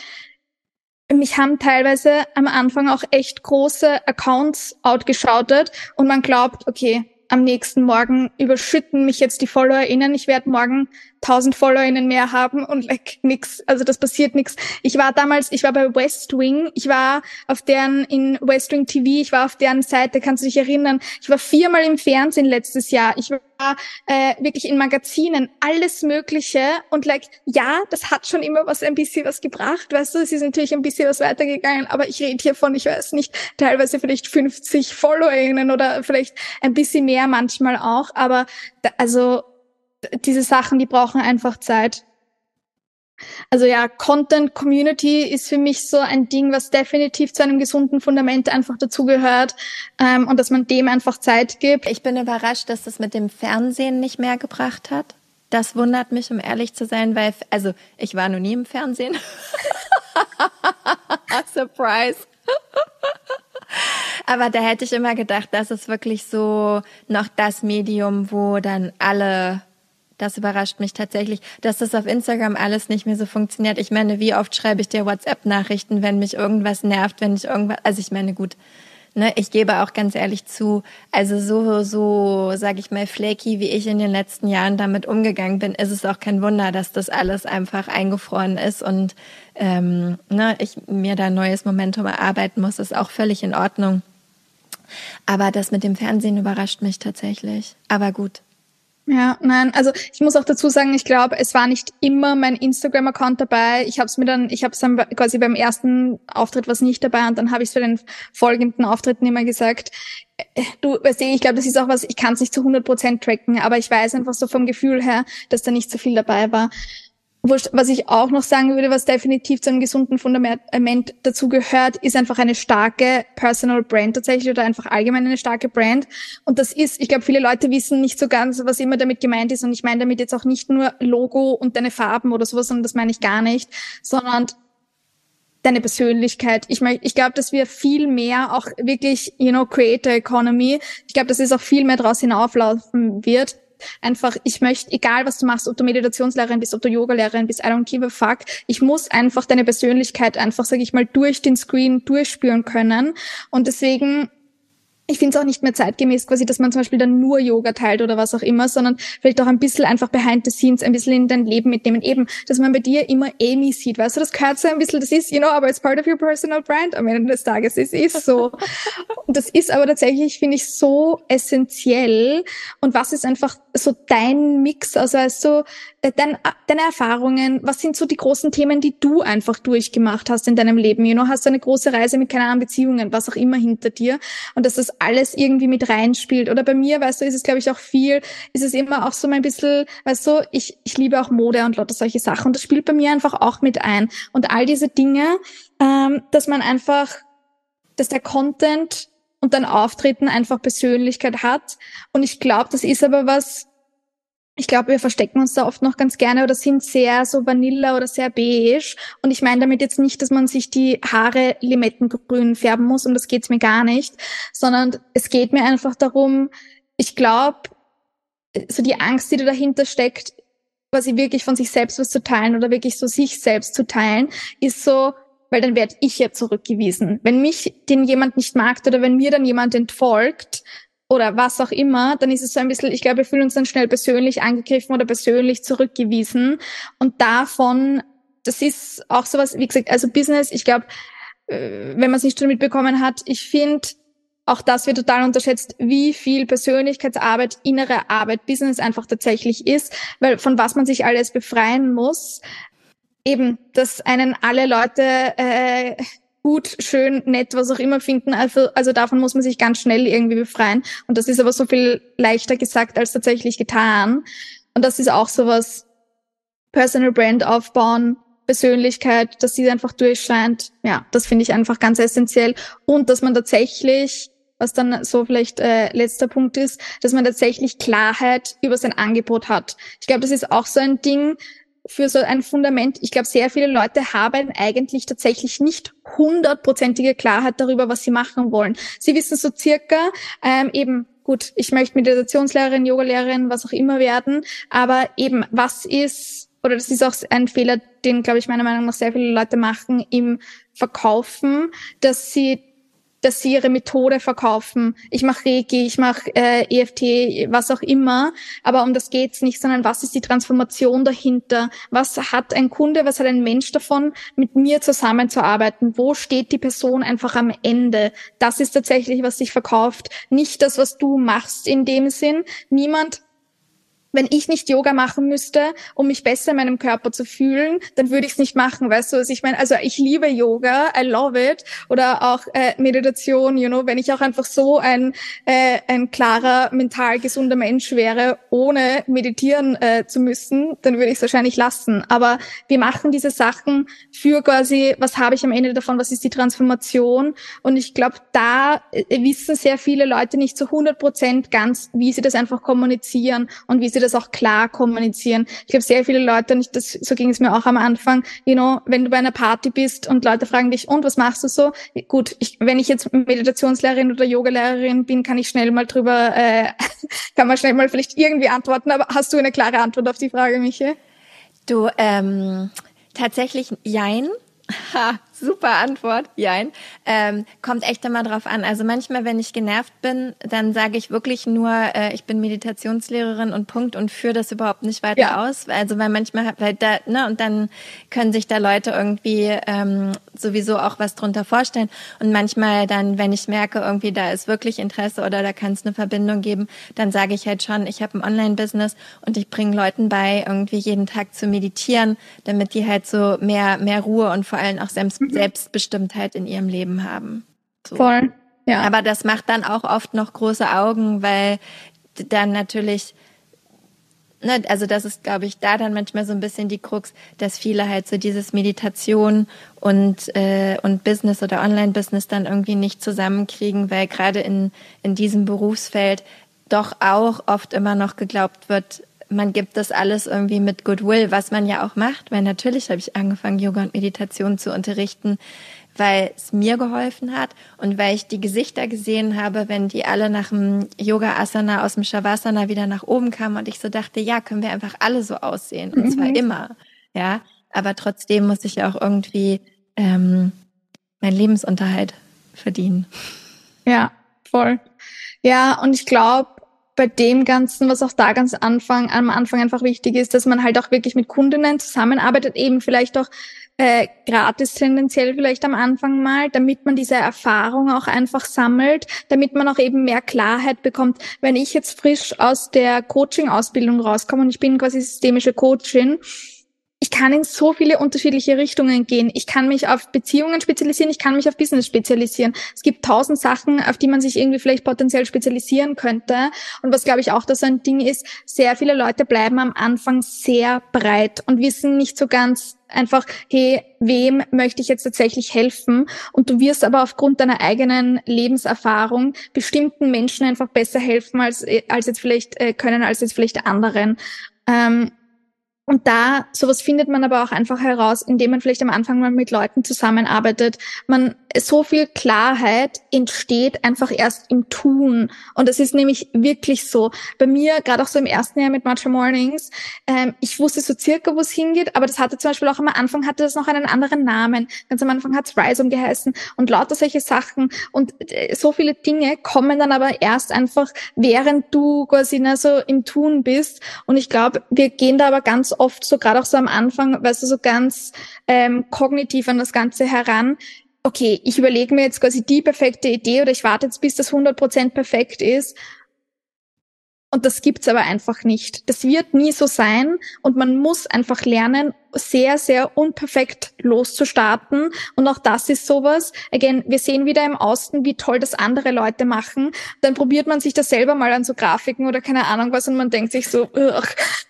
mich haben teilweise am Anfang auch echt große Accounts outgeschautet und man glaubt, okay, am nächsten Morgen überschütten mich jetzt die FollowerInnen. Ich werde morgen 1000 FollowerInnen mehr haben und like nix. Also das passiert nix. Ich war damals, ich war bei West Wing. Ich war auf deren, in West Wing TV. Ich war auf deren Seite. Kannst du dich erinnern? Ich war viermal im Fernsehen letztes Jahr. Ich war äh, wirklich in Magazinen. Alles Mögliche. Und like, ja, das hat schon immer was, ein bisschen was gebracht. Weißt du, es ist natürlich ein bisschen was weitergegangen. Aber ich rede hier von, ich weiß nicht, teilweise vielleicht 50 FollowerInnen oder vielleicht ein bisschen mehr manchmal auch. Aber da, also, diese Sachen, die brauchen einfach Zeit. Also ja, Content Community ist für mich so ein Ding, was definitiv zu einem gesunden Fundament einfach dazugehört ähm, und dass man dem einfach Zeit gibt. Ich bin überrascht, dass das mit dem Fernsehen nicht mehr gebracht hat. Das wundert mich, um ehrlich zu sein, weil, also ich war noch nie im Fernsehen. *laughs* Surprise. *laughs* Aber da hätte ich immer gedacht, das ist wirklich so noch das Medium, wo dann alle das überrascht mich tatsächlich, dass das auf Instagram alles nicht mehr so funktioniert. Ich meine, wie oft schreibe ich dir WhatsApp-Nachrichten, wenn mich irgendwas nervt, wenn ich irgendwas, also ich meine, gut, ne, ich gebe auch ganz ehrlich zu, also so, so, sag ich mal, flaky, wie ich in den letzten Jahren damit umgegangen bin, ist es auch kein Wunder, dass das alles einfach eingefroren ist und ähm, ne, ich mir da ein neues Momentum erarbeiten muss, ist auch völlig in Ordnung. Aber das mit dem Fernsehen überrascht mich tatsächlich. Aber gut, ja, nein, also ich muss auch dazu sagen, ich glaube, es war nicht immer mein Instagram-Account dabei. Ich habe es mir dann, ich habe es dann quasi beim ersten Auftritt was nicht dabei und dann habe ich es für den folgenden Auftritten immer gesagt. Äh, du, weißt du, ich glaube, das ist auch was, ich kann es nicht zu 100% tracken, aber ich weiß einfach so vom Gefühl her, dass da nicht so viel dabei war. Was ich auch noch sagen würde, was definitiv zu einem gesunden Fundament dazu gehört, ist einfach eine starke Personal Brand tatsächlich oder einfach allgemein eine starke Brand. Und das ist, ich glaube, viele Leute wissen nicht so ganz, was immer damit gemeint ist. Und ich meine damit jetzt auch nicht nur Logo und deine Farben oder sowas, sondern das meine ich gar nicht, sondern deine Persönlichkeit. Ich meine, ich glaube, dass wir viel mehr auch wirklich, you know, Creator Economy. Ich glaube, dass es auch viel mehr draus hinauflaufen wird einfach, ich möchte, egal was du machst, ob du Meditationslehrerin bist, ob du Yogalehrerin bist, I don't give a fuck, ich muss einfach deine Persönlichkeit einfach, sage ich mal, durch den Screen durchspüren können. Und deswegen ich finde es auch nicht mehr zeitgemäß quasi, dass man zum Beispiel dann nur Yoga teilt oder was auch immer, sondern vielleicht auch ein bisschen einfach behind the scenes, ein bisschen in dein Leben mitnehmen. Eben, dass man bei dir immer Amy sieht, weißt du, das gehört so ein bisschen, das ist, you know, aber it's part of your personal brand am Ende des Tages. Es ist so. *laughs* Und das ist aber tatsächlich, finde ich, so essentiell. Und was ist einfach so dein Mix? Also, also äh, dein, deine Erfahrungen, was sind so die großen Themen, die du einfach durchgemacht hast in deinem Leben? You know, hast du eine große Reise mit keine Ahnung, Beziehungen, was auch immer hinter dir und dass das alles irgendwie mit reinspielt. Oder bei mir, weißt du, ist es, glaube ich, auch viel, ist es immer auch so ein bisschen, weißt du, ich, ich liebe auch Mode und lauter solche Sachen und das spielt bei mir einfach auch mit ein. Und all diese Dinge, ähm, dass man einfach, dass der Content und dein Auftreten einfach Persönlichkeit hat. Und ich glaube, das ist aber was, ich glaube, wir verstecken uns da oft noch ganz gerne oder sind sehr so vanilla oder sehr beige. Und ich meine damit jetzt nicht, dass man sich die Haare limettengrün färben muss, und das geht's mir gar nicht, sondern es geht mir einfach darum, ich glaube, so die Angst, die da dahinter steckt, quasi wirklich von sich selbst was zu teilen oder wirklich so sich selbst zu teilen, ist so, weil dann werde ich ja zurückgewiesen. Wenn mich den jemand nicht mag oder wenn mir dann jemand entfolgt, oder was auch immer, dann ist es so ein bisschen, ich glaube, wir fühlen uns dann schnell persönlich angegriffen oder persönlich zurückgewiesen. Und davon, das ist auch sowas, wie gesagt, also Business, ich glaube, äh, wenn man es nicht schon mitbekommen hat, ich finde, auch das wird total unterschätzt, wie viel Persönlichkeitsarbeit, innere Arbeit, Business einfach tatsächlich ist, weil von was man sich alles befreien muss. Eben, dass einen alle Leute äh, gut, schön, nett, was auch immer finden. Also, also davon muss man sich ganz schnell irgendwie befreien. Und das ist aber so viel leichter gesagt als tatsächlich getan. Und das ist auch sowas, Personal Brand aufbauen, Persönlichkeit, dass sie einfach durchscheint. Ja, das finde ich einfach ganz essentiell. Und dass man tatsächlich, was dann so vielleicht äh, letzter Punkt ist, dass man tatsächlich Klarheit über sein Angebot hat. Ich glaube, das ist auch so ein Ding für so ein Fundament. Ich glaube, sehr viele Leute haben eigentlich tatsächlich nicht hundertprozentige Klarheit darüber, was sie machen wollen. Sie wissen so circa ähm, eben gut, ich möchte Meditationslehrerin, Yogalehrerin, was auch immer werden, aber eben, was ist, oder das ist auch ein Fehler, den, glaube ich, meiner Meinung nach sehr viele Leute machen im Verkaufen, dass sie dass sie ihre Methode verkaufen. Ich mache Reiki, ich mache äh, EFT, was auch immer. Aber um das geht's nicht, sondern was ist die Transformation dahinter? Was hat ein Kunde, was hat ein Mensch davon, mit mir zusammenzuarbeiten? Wo steht die Person einfach am Ende? Das ist tatsächlich, was sich verkauft. Nicht das, was du machst in dem Sinn. Niemand wenn ich nicht Yoga machen müsste, um mich besser in meinem Körper zu fühlen, dann würde ich es nicht machen, weißt du, was ich meine? Also ich liebe Yoga, I love it. Oder auch äh, Meditation, you know, wenn ich auch einfach so ein, äh, ein klarer, mental gesunder Mensch wäre, ohne meditieren äh, zu müssen, dann würde ich es wahrscheinlich lassen. Aber wir machen diese Sachen für quasi, was habe ich am Ende davon, was ist die Transformation? Und ich glaube, da äh, wissen sehr viele Leute nicht zu 100 Prozent ganz, wie sie das einfach kommunizieren und wie sie das auch klar kommunizieren. Ich glaube, sehr viele Leute, und das, so ging es mir auch am Anfang, you know, wenn du bei einer Party bist und Leute fragen dich, und was machst du so? Gut, ich, wenn ich jetzt Meditationslehrerin oder Yogalehrerin bin, kann ich schnell mal drüber, äh, *laughs* kann man schnell mal vielleicht irgendwie antworten, aber hast du eine klare Antwort auf die Frage, Michael? Du, ähm, tatsächlich jein. Ha, *laughs* super Antwort, jein. Ähm, kommt echt immer drauf an. Also manchmal, wenn ich genervt bin, dann sage ich wirklich nur, äh, ich bin Meditationslehrerin und Punkt und führe das überhaupt nicht weiter ja. aus. Also weil manchmal, weil da, ne, und dann können sich da Leute irgendwie ähm, sowieso auch was drunter vorstellen. Und manchmal dann, wenn ich merke, irgendwie da ist wirklich Interesse oder da kann es eine Verbindung geben, dann sage ich halt schon, ich habe ein Online-Business und ich bringe Leuten bei, irgendwie jeden Tag zu meditieren, damit die halt so mehr, mehr Ruhe und vor allem auch Selbst. Selbstbestimmtheit in ihrem Leben haben. So. Voll. Ja. Aber das macht dann auch oft noch große Augen, weil dann natürlich, ne, also das ist, glaube ich, da dann manchmal so ein bisschen die Krux, dass viele halt so dieses Meditation und, äh, und Business oder Online-Business dann irgendwie nicht zusammenkriegen, weil gerade in, in diesem Berufsfeld doch auch oft immer noch geglaubt wird, man gibt das alles irgendwie mit Goodwill, was man ja auch macht, weil natürlich habe ich angefangen, Yoga und Meditation zu unterrichten, weil es mir geholfen hat und weil ich die Gesichter gesehen habe, wenn die alle nach dem Yoga Asana aus dem Shavasana wieder nach oben kamen und ich so dachte, ja, können wir einfach alle so aussehen und mhm. zwar immer, ja. Aber trotzdem muss ich ja auch irgendwie ähm, meinen Lebensunterhalt verdienen. Ja, voll. Ja, und ich glaube, bei dem Ganzen, was auch da ganz Anfang, am Anfang einfach wichtig ist, dass man halt auch wirklich mit Kundinnen zusammenarbeitet, eben vielleicht auch äh, gratis tendenziell vielleicht am Anfang mal, damit man diese Erfahrung auch einfach sammelt, damit man auch eben mehr Klarheit bekommt. Wenn ich jetzt frisch aus der Coaching-Ausbildung rauskomme und ich bin quasi systemische Coachin, kann in so viele unterschiedliche Richtungen gehen. Ich kann mich auf Beziehungen spezialisieren, ich kann mich auf Business spezialisieren. Es gibt tausend Sachen, auf die man sich irgendwie vielleicht potenziell spezialisieren könnte. Und was glaube ich auch so ein Ding ist, sehr viele Leute bleiben am Anfang sehr breit und wissen nicht so ganz einfach, hey, wem möchte ich jetzt tatsächlich helfen? Und du wirst aber aufgrund deiner eigenen Lebenserfahrung bestimmten Menschen einfach besser helfen als, als jetzt vielleicht äh, können, als jetzt vielleicht anderen. Ähm, und da, sowas findet man aber auch einfach heraus, indem man vielleicht am Anfang mal mit Leuten zusammenarbeitet. Man, so viel Klarheit entsteht einfach erst im Tun. Und das ist nämlich wirklich so. Bei mir, gerade auch so im ersten Jahr mit Matcha Mornings, ähm, ich wusste so circa, wo es hingeht, aber das hatte zum Beispiel auch am Anfang hatte das noch einen anderen Namen. Ganz am Anfang hat es Rhizome geheißen und lauter solche Sachen. Und äh, so viele Dinge kommen dann aber erst einfach, während du quasi na, so im Tun bist. Und ich glaube, wir gehen da aber ganz oft so, gerade auch so am Anfang, weißt du, so ganz ähm, kognitiv an das Ganze heran. Okay, ich überlege mir jetzt quasi die perfekte Idee oder ich warte jetzt, bis das 100% perfekt ist Und das gibt's aber einfach nicht. Das wird nie so sein und man muss einfach lernen, sehr, sehr unperfekt loszustarten. Und auch das ist sowas. Again, wir sehen wieder im Außen, wie toll das andere Leute machen. Dann probiert man sich das selber mal an so Grafiken oder keine Ahnung was und man denkt sich so.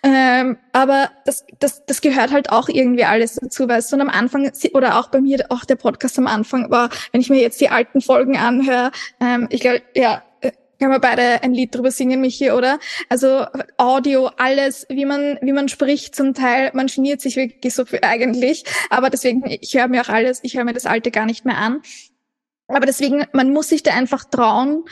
Ähm, aber das, das, das gehört halt auch irgendwie alles dazu, weißt du. Und am Anfang, oder auch bei mir, auch der Podcast am Anfang war, wenn ich mir jetzt die alten Folgen anhöre, ähm, ich glaube, ja, können wir beide ein Lied drüber singen, Michi, oder? Also Audio, alles, wie man, wie man spricht zum Teil, man geniert sich wirklich so viel eigentlich. Aber deswegen, ich höre mir auch alles, ich höre mir das Alte gar nicht mehr an. Aber deswegen, man muss sich da einfach trauen,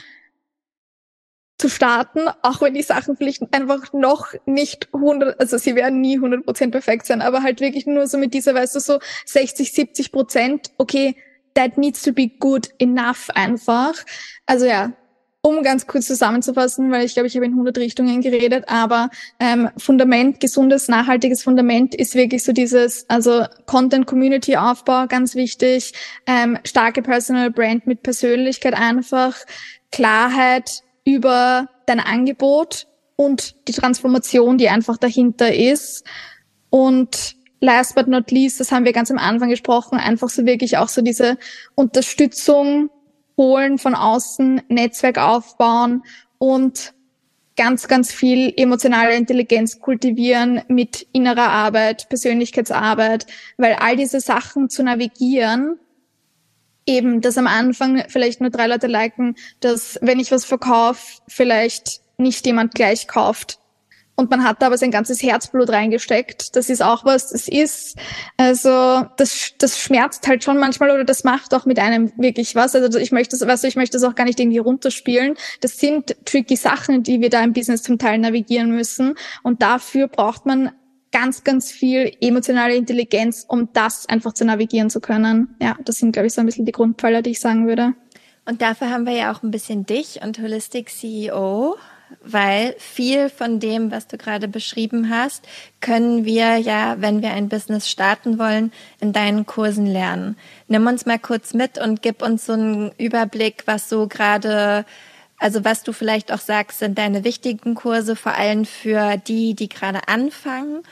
zu starten, auch wenn die Sachen vielleicht einfach noch nicht 100, also sie werden nie 100% perfekt sein, aber halt wirklich nur so mit dieser, weißt du, so 60, 70 Prozent, okay, that needs to be good enough einfach. Also ja, um ganz kurz zusammenzufassen, weil ich glaube, ich habe in 100 Richtungen geredet, aber ähm, Fundament, gesundes, nachhaltiges Fundament ist wirklich so dieses, also Content-Community-Aufbau, ganz wichtig, ähm, starke Personal Brand mit Persönlichkeit einfach, Klarheit über dein Angebot und die Transformation, die einfach dahinter ist. Und last but not least, das haben wir ganz am Anfang gesprochen, einfach so wirklich auch so diese Unterstützung holen von außen, Netzwerk aufbauen und ganz, ganz viel emotionale Intelligenz kultivieren mit innerer Arbeit, Persönlichkeitsarbeit, weil all diese Sachen zu navigieren, eben, dass am Anfang vielleicht nur drei Leute liken, dass wenn ich was verkaufe, vielleicht nicht jemand gleich kauft, und man hat da aber sein ganzes Herzblut reingesteckt. Das ist auch was, das ist, also das, das schmerzt halt schon manchmal oder das macht auch mit einem wirklich was. Also ich möchte das, weißt du, ich möchte das auch gar nicht irgendwie runterspielen. Das sind tricky Sachen, die wir da im Business zum Teil navigieren müssen. Und dafür braucht man ganz, ganz viel emotionale Intelligenz, um das einfach zu navigieren zu können. Ja, das sind, glaube ich, so ein bisschen die Grundpfeiler, die ich sagen würde. Und dafür haben wir ja auch ein bisschen dich und Holistic CEO weil viel von dem, was du gerade beschrieben hast, können wir ja, wenn wir ein Business starten wollen, in deinen Kursen lernen. Nimm uns mal kurz mit und gib uns so einen Überblick, was so gerade also was du vielleicht auch sagst, sind deine wichtigen Kurse, vor allem für die, die gerade anfangen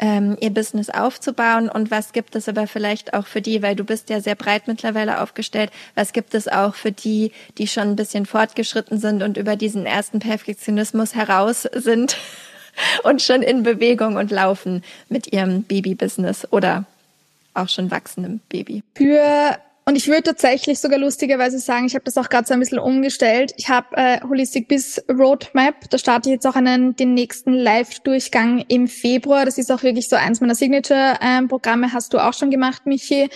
ähm, ihr Business aufzubauen und was gibt es aber vielleicht auch für die, weil du bist ja sehr breit mittlerweile aufgestellt, was gibt es auch für die, die schon ein bisschen fortgeschritten sind und über diesen ersten Perfektionismus heraus sind *laughs* und schon in Bewegung und laufen mit ihrem Baby-Business oder auch schon wachsendem Baby? Für und ich würde tatsächlich sogar lustigerweise sagen, ich habe das auch gerade so ein bisschen umgestellt. Ich habe äh, Holistic Biz Roadmap. Da starte ich jetzt auch einen den nächsten Live-Durchgang im Februar. Das ist auch wirklich so eins meiner Signature-Programme. Ähm, Hast du auch schon gemacht, Michi?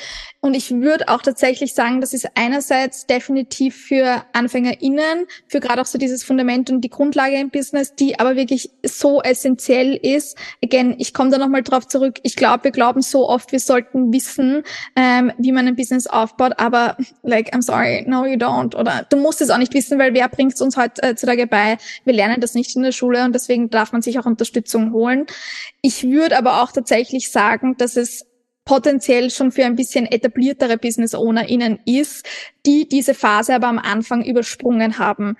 Und ich würde auch tatsächlich sagen, das ist einerseits definitiv für AnfängerInnen, für gerade auch so dieses Fundament und die Grundlage im Business, die aber wirklich so essentiell ist. Again, ich komme da nochmal drauf zurück. Ich glaube, wir glauben so oft, wir sollten wissen, ähm, wie man ein Business aufbaut, aber like, I'm sorry, no you don't. Oder du musst es auch nicht wissen, weil wer bringt es uns heutzutage bei? Wir lernen das nicht in der Schule und deswegen darf man sich auch Unterstützung holen. Ich würde aber auch tatsächlich sagen, dass es potenziell schon für ein bisschen etabliertere Business OwnerInnen ist, die diese Phase aber am Anfang übersprungen haben.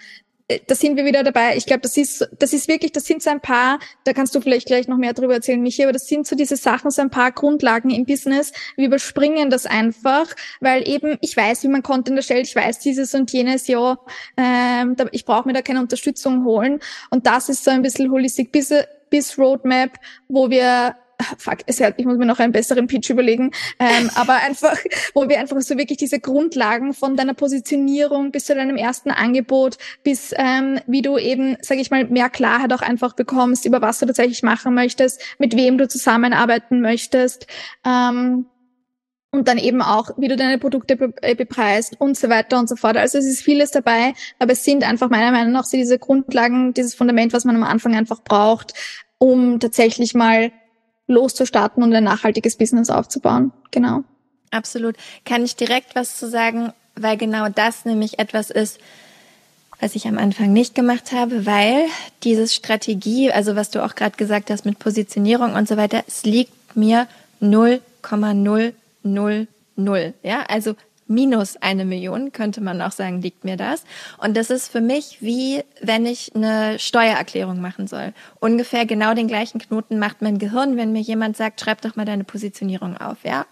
Äh, da sind wir wieder dabei. Ich glaube, das ist, das ist wirklich, das sind so ein paar, da kannst du vielleicht gleich noch mehr darüber erzählen, Michi, aber das sind so diese Sachen, so ein paar Grundlagen im Business. Wir überspringen das einfach, weil eben ich weiß, wie man Content erstellt, ich weiß dieses und jenes, ja, ähm, ich brauche mir da keine Unterstützung holen. Und das ist so ein bisschen Holistic Biz Roadmap, wo wir *laughs* fuck, es hört, ich muss mir noch einen besseren Pitch überlegen, ähm, *laughs* aber einfach, wo wir einfach so wirklich diese Grundlagen von deiner Positionierung bis zu deinem ersten Angebot, bis ähm, wie du eben, sage ich mal, mehr Klarheit auch einfach bekommst, über was du tatsächlich machen möchtest, mit wem du zusammenarbeiten möchtest. Ähm, und dann eben auch, wie du deine Produkte be äh, bepreist und so weiter und so fort. Also es ist vieles dabei, aber es sind einfach meiner Meinung nach so diese Grundlagen, dieses Fundament, was man am Anfang einfach braucht, um tatsächlich mal loszustarten und ein nachhaltiges Business aufzubauen. Genau. Absolut. Kann ich direkt was zu sagen, weil genau das nämlich etwas ist, was ich am Anfang nicht gemacht habe, weil dieses Strategie, also was du auch gerade gesagt hast mit Positionierung und so weiter, es liegt mir 0,000. Ja, also minus eine Million, könnte man auch sagen, liegt mir das. Und das ist für mich wie, wenn ich eine Steuererklärung machen soll. Ungefähr genau den gleichen Knoten macht mein Gehirn, wenn mir jemand sagt, schreib doch mal deine Positionierung auf, ja?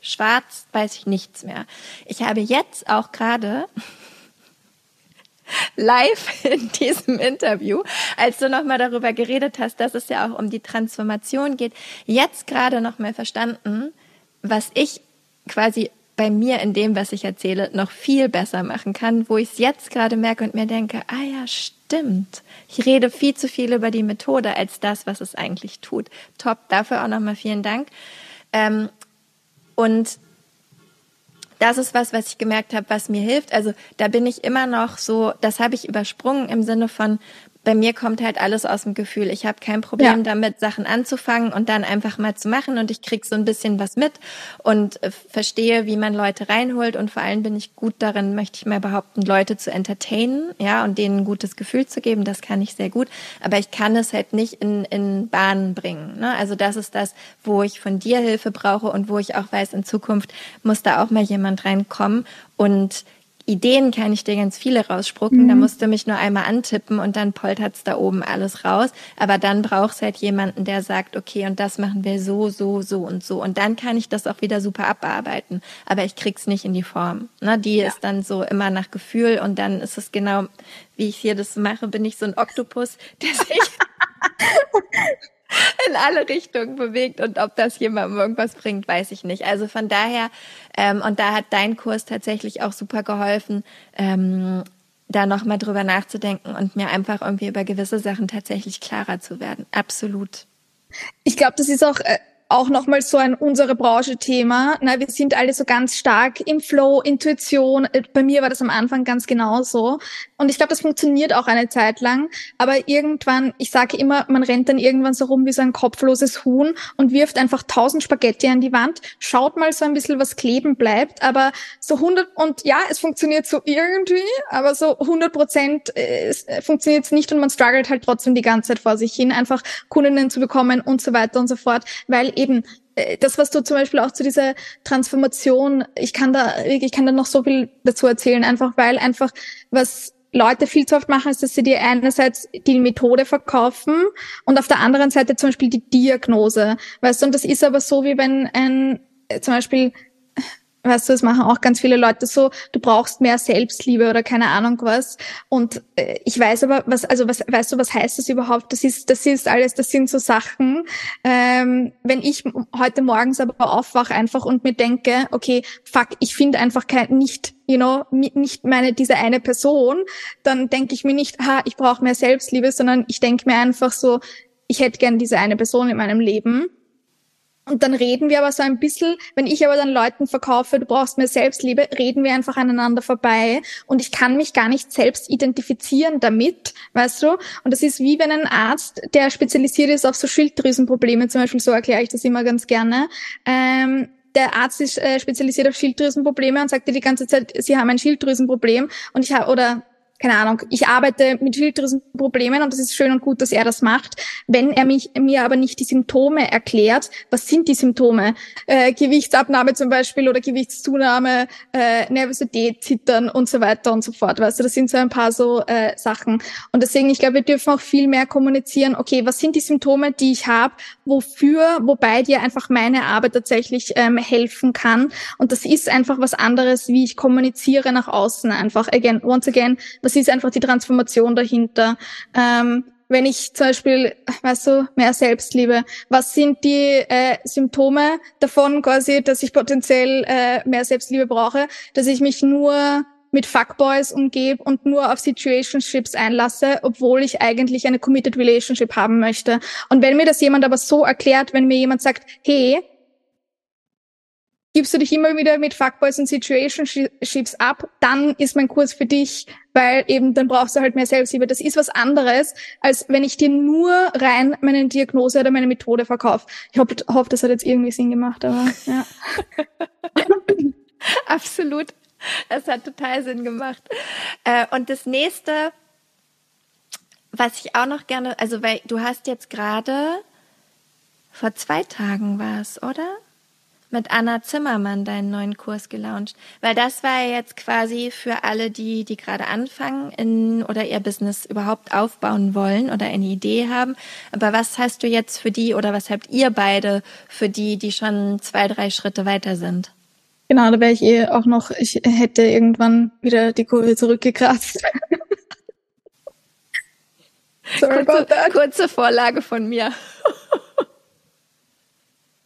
Schwarz weiß ich nichts mehr. Ich habe jetzt auch gerade *laughs* live in diesem Interview, als du nochmal darüber geredet hast, dass es ja auch um die Transformation geht, jetzt gerade nochmal verstanden, was ich quasi bei mir in dem, was ich erzähle, noch viel besser machen kann, wo ich es jetzt gerade merke und mir denke, ah ja, stimmt. Ich rede viel zu viel über die Methode als das, was es eigentlich tut. Top, dafür auch nochmal vielen Dank. Ähm, und das ist was, was ich gemerkt habe, was mir hilft. Also da bin ich immer noch so, das habe ich übersprungen im Sinne von, bei mir kommt halt alles aus dem Gefühl. Ich habe kein Problem ja. damit, Sachen anzufangen und dann einfach mal zu machen und ich krieg so ein bisschen was mit und äh, verstehe, wie man Leute reinholt und vor allem bin ich gut darin, möchte ich mal behaupten, Leute zu entertainen, ja, und denen ein gutes Gefühl zu geben. Das kann ich sehr gut, aber ich kann es halt nicht in, in Bahnen bringen. Ne? Also das ist das, wo ich von dir Hilfe brauche und wo ich auch weiß, in Zukunft muss da auch mal jemand reinkommen und Ideen kann ich dir ganz viele rausspucken. Mhm. Da musst du mich nur einmal antippen und dann poltert's da oben alles raus. Aber dann brauchst halt jemanden, der sagt, okay, und das machen wir so, so, so und so. Und dann kann ich das auch wieder super abarbeiten. Aber ich krieg's nicht in die Form. Ne? Die ja. ist dann so immer nach Gefühl und dann ist es genau, wie ich hier das mache, bin ich so ein Oktopus, der sich *laughs* *laughs* *laughs* in alle Richtungen bewegt und ob das jemandem irgendwas bringt, weiß ich nicht. Also von daher, ähm, und da hat dein Kurs tatsächlich auch super geholfen, ähm, da nochmal drüber nachzudenken und mir einfach irgendwie über gewisse Sachen tatsächlich klarer zu werden. Absolut. Ich glaube, das ist auch äh, auch nochmal so ein unsere Branche-Thema. Na, wir sind alle so ganz stark im Flow, Intuition. Äh, bei mir war das am Anfang ganz genauso. Und ich glaube, das funktioniert auch eine Zeit lang. Aber irgendwann, ich sage immer, man rennt dann irgendwann so rum wie so ein kopfloses Huhn und wirft einfach tausend Spaghetti an die Wand. Schaut mal so ein bisschen, was kleben bleibt. Aber so 100 und ja, es funktioniert so irgendwie, aber so 100 Prozent äh, äh funktioniert es nicht und man struggelt halt trotzdem die ganze Zeit vor sich hin, einfach Kundinnen zu bekommen und so weiter und so fort, weil eben äh, das, was du zum Beispiel auch zu dieser Transformation, ich kann da, ich kann da noch so viel dazu erzählen, einfach weil einfach was Leute viel zu oft machen, ist, dass sie dir einerseits die Methode verkaufen und auf der anderen Seite zum Beispiel die Diagnose. Weißt du, und das ist aber so, wie wenn ein, zum Beispiel Weißt du, das machen auch ganz viele Leute so, du brauchst mehr Selbstliebe oder keine Ahnung was. Und äh, ich weiß aber, was, also was, weißt du, was heißt das überhaupt? Das ist, das ist alles, das sind so Sachen. Ähm, wenn ich heute morgens aber aufwache einfach und mir denke, okay, fuck, ich finde einfach kein, nicht, you know, nicht meine, diese eine Person, dann denke ich mir nicht, ha, ich brauche mehr Selbstliebe, sondern ich denke mir einfach so, ich hätte gern diese eine Person in meinem Leben und dann reden wir aber so ein bisschen, wenn ich aber dann Leuten verkaufe, du brauchst mehr Selbstliebe, reden wir einfach aneinander vorbei und ich kann mich gar nicht selbst identifizieren damit, weißt du? Und das ist wie wenn ein Arzt, der spezialisiert ist auf so Schilddrüsenprobleme, zum Beispiel, so erkläre ich das immer ganz gerne, ähm, der Arzt ist äh, spezialisiert auf Schilddrüsenprobleme und sagt dir die ganze Zeit, sie haben ein Schilddrüsenproblem und ich habe oder keine Ahnung, ich arbeite mit Problemen und das ist schön und gut, dass er das macht. Wenn er mich, mir aber nicht die Symptome erklärt, was sind die Symptome? Äh, Gewichtsabnahme zum Beispiel oder Gewichtszunahme, äh, Nervosität, Zittern und so weiter und so fort. Weißt du, das sind so ein paar so äh, Sachen. Und deswegen, ich glaube, wir dürfen auch viel mehr kommunizieren, okay, was sind die Symptome, die ich habe, wofür, wobei dir einfach meine Arbeit tatsächlich ähm, helfen kann. Und das ist einfach was anderes, wie ich kommuniziere nach außen einfach. Again, once again, das ist einfach die Transformation dahinter. Ähm, wenn ich zum Beispiel, weißt du, mehr Selbstliebe, was sind die äh, Symptome davon quasi, dass ich potenziell äh, mehr Selbstliebe brauche, dass ich mich nur mit Fuckboys umgebe und nur auf Situationships einlasse, obwohl ich eigentlich eine committed relationship haben möchte. Und wenn mir das jemand aber so erklärt, wenn mir jemand sagt, hey, gibst du dich immer wieder mit Fuckboys und Situationships ab, dann ist mein Kurs für dich, weil eben dann brauchst du halt mehr Selbstliebe. Das ist was anderes, als wenn ich dir nur rein meine Diagnose oder meine Methode verkaufe. Ich hoffe, hoff, das hat jetzt irgendwie Sinn gemacht, aber ja. *laughs* Absolut. Das hat total Sinn gemacht. Äh, und das nächste, was ich auch noch gerne, also weil du hast jetzt gerade vor zwei Tagen war es, oder? Mit Anna Zimmermann deinen neuen Kurs gelauncht? Weil das war ja jetzt quasi für alle, die, die gerade anfangen in, oder ihr Business überhaupt aufbauen wollen oder eine Idee haben. Aber was hast du jetzt für die oder was habt ihr beide für die, die schon zwei, drei Schritte weiter sind? Genau, da wäre ich eh auch noch, ich hätte irgendwann wieder die Kurve zurückgekratzt. *laughs* Sorry kurze, kurze Vorlage von mir.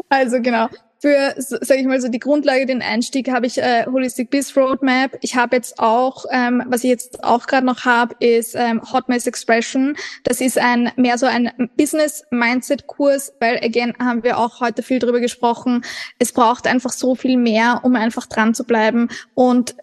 also genau für, sage ich mal so, die Grundlage, den Einstieg habe ich äh, Holistic Biz Roadmap. Ich habe jetzt auch, ähm, was ich jetzt auch gerade noch habe, ist ähm, Hot Mess Expression. Das ist ein mehr so ein Business Mindset Kurs, weil again haben wir auch heute viel drüber gesprochen. Es braucht einfach so viel mehr, um einfach dran zu bleiben und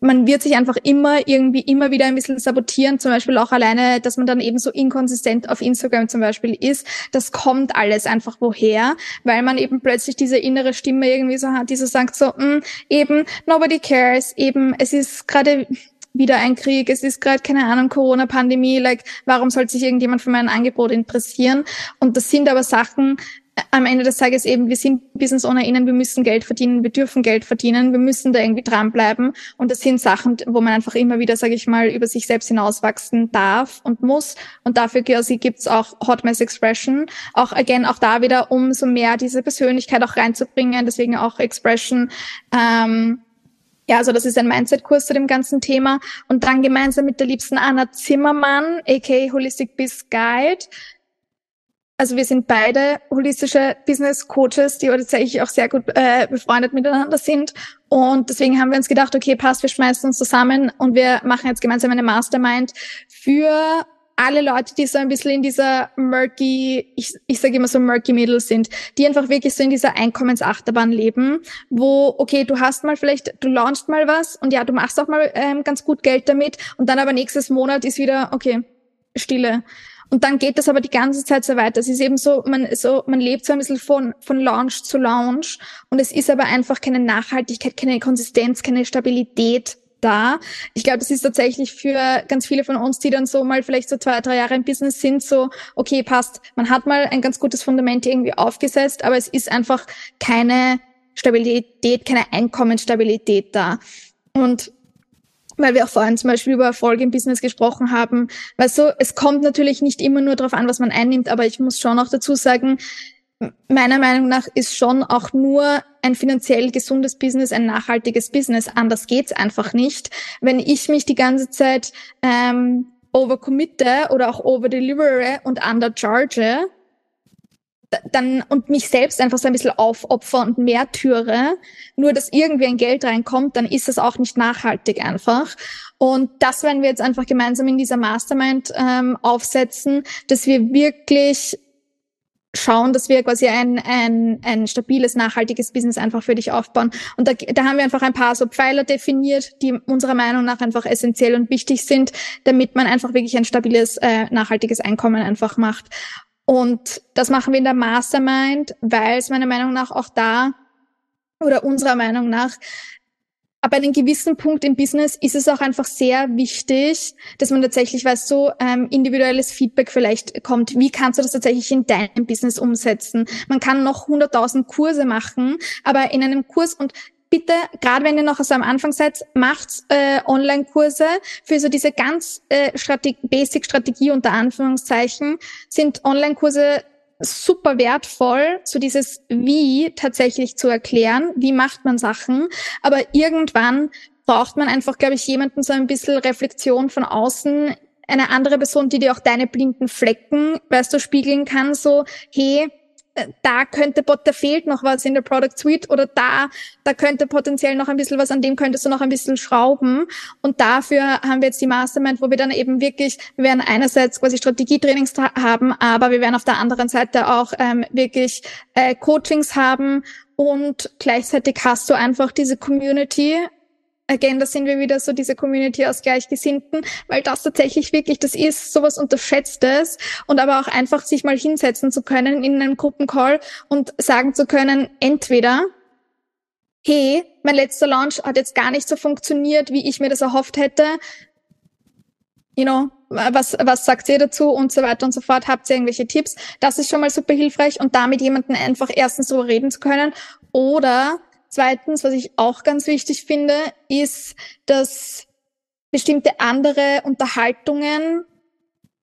man wird sich einfach immer irgendwie immer wieder ein bisschen sabotieren, zum Beispiel auch alleine, dass man dann eben so inkonsistent auf Instagram zum Beispiel ist. Das kommt alles einfach woher, weil man eben plötzlich diese innere Stimme irgendwie so hat, die so sagt so, mh, hm, eben nobody cares, eben es ist gerade wieder ein Krieg, es ist gerade keine Ahnung Corona-Pandemie, like warum sollte sich irgendjemand für mein Angebot interessieren? Und das sind aber Sachen, am Ende des Tages eben, wir sind Business Ownerinnen, wir müssen Geld verdienen, wir dürfen Geld verdienen, wir müssen da irgendwie dranbleiben. Und das sind Sachen, wo man einfach immer wieder, sage ich mal, über sich selbst hinauswachsen darf und muss. Und dafür quasi gibt's auch Hot Mess Expression. Auch again, auch da wieder, um so mehr diese Persönlichkeit auch reinzubringen. Deswegen auch Expression. Ähm, ja, also das ist ein Mindset-Kurs zu dem ganzen Thema. Und dann gemeinsam mit der liebsten Anna Zimmermann, aka Holistic Biz Guide, also wir sind beide holistische Business Coaches, die tatsächlich auch sehr gut äh, befreundet miteinander sind. Und deswegen haben wir uns gedacht, okay, passt, wir schmeißen uns zusammen und wir machen jetzt gemeinsam eine Mastermind für alle Leute, die so ein bisschen in dieser murky, ich, ich sage immer so murky Middle sind, die einfach wirklich so in dieser Einkommensachterbahn leben, wo, okay, du hast mal vielleicht, du launchst mal was und ja, du machst auch mal ähm, ganz gut Geld damit und dann aber nächstes Monat ist wieder, okay, Stille. Und dann geht das aber die ganze Zeit so weiter. Es ist eben so, man, so, man lebt so ein bisschen von, von Launch zu Launch und es ist aber einfach keine Nachhaltigkeit, keine Konsistenz, keine Stabilität da. Ich glaube, das ist tatsächlich für ganz viele von uns, die dann so mal vielleicht so zwei, drei Jahre im Business sind, so, okay, passt, man hat mal ein ganz gutes Fundament irgendwie aufgesetzt, aber es ist einfach keine Stabilität, keine Einkommensstabilität da. Und weil wir auch vorhin zum Beispiel über Erfolg im Business gesprochen haben. Weißt du, es kommt natürlich nicht immer nur darauf an, was man einnimmt, aber ich muss schon auch dazu sagen, meiner Meinung nach ist schon auch nur ein finanziell gesundes Business ein nachhaltiges Business. Anders geht's einfach nicht. Wenn ich mich die ganze Zeit ähm, overcommitte oder auch overdelivere und undercharge, dann und mich selbst einfach so ein bisschen aufopfer und mehr türe, nur dass irgendwie ein Geld reinkommt, dann ist es auch nicht nachhaltig einfach. Und das werden wir jetzt einfach gemeinsam in dieser Mastermind ähm, aufsetzen, dass wir wirklich schauen, dass wir quasi ein, ein, ein stabiles, nachhaltiges Business einfach für dich aufbauen. Und da, da haben wir einfach ein paar so Pfeiler definiert, die unserer Meinung nach einfach essentiell und wichtig sind, damit man einfach wirklich ein stabiles, äh, nachhaltiges Einkommen einfach macht. Und das machen wir in der Mastermind, weil es meiner Meinung nach auch da oder unserer Meinung nach ab einem gewissen Punkt im Business ist es auch einfach sehr wichtig, dass man tatsächlich weiß, so ähm, individuelles Feedback vielleicht kommt. Wie kannst du das tatsächlich in deinem Business umsetzen? Man kann noch 100.000 Kurse machen, aber in einem Kurs und bitte, gerade wenn ihr noch so am Anfang seid, macht äh, Online-Kurse für so diese ganz äh, Strate Basic-Strategie unter Anführungszeichen, sind Online-Kurse super wertvoll, so dieses Wie tatsächlich zu erklären, wie macht man Sachen, aber irgendwann braucht man einfach, glaube ich, jemanden so ein bisschen Reflexion von außen, eine andere Person, die dir auch deine blinden Flecken, weißt du, spiegeln kann, so, hey, da könnte, da fehlt noch was in der Product Suite oder da, da könnte potenziell noch ein bisschen was, an dem könntest du noch ein bisschen schrauben. Und dafür haben wir jetzt die Mastermind, wo wir dann eben wirklich, wir werden einerseits quasi Strategietrainings haben, aber wir werden auf der anderen Seite auch ähm, wirklich äh, Coachings haben und gleichzeitig hast du einfach diese Community, again, da sind wir wieder so diese Community aus Gleichgesinnten, weil das tatsächlich wirklich, das ist sowas Unterschätztes und aber auch einfach sich mal hinsetzen zu können in einem Gruppencall und sagen zu können, entweder, hey, mein letzter Launch hat jetzt gar nicht so funktioniert, wie ich mir das erhofft hätte, you know, was, was sagt ihr dazu und so weiter und so fort? Habt ihr irgendwelche Tipps? Das ist schon mal super hilfreich und damit jemanden einfach erstens darüber reden zu können oder zweitens, was ich auch ganz wichtig finde, ist, dass bestimmte andere Unterhaltungen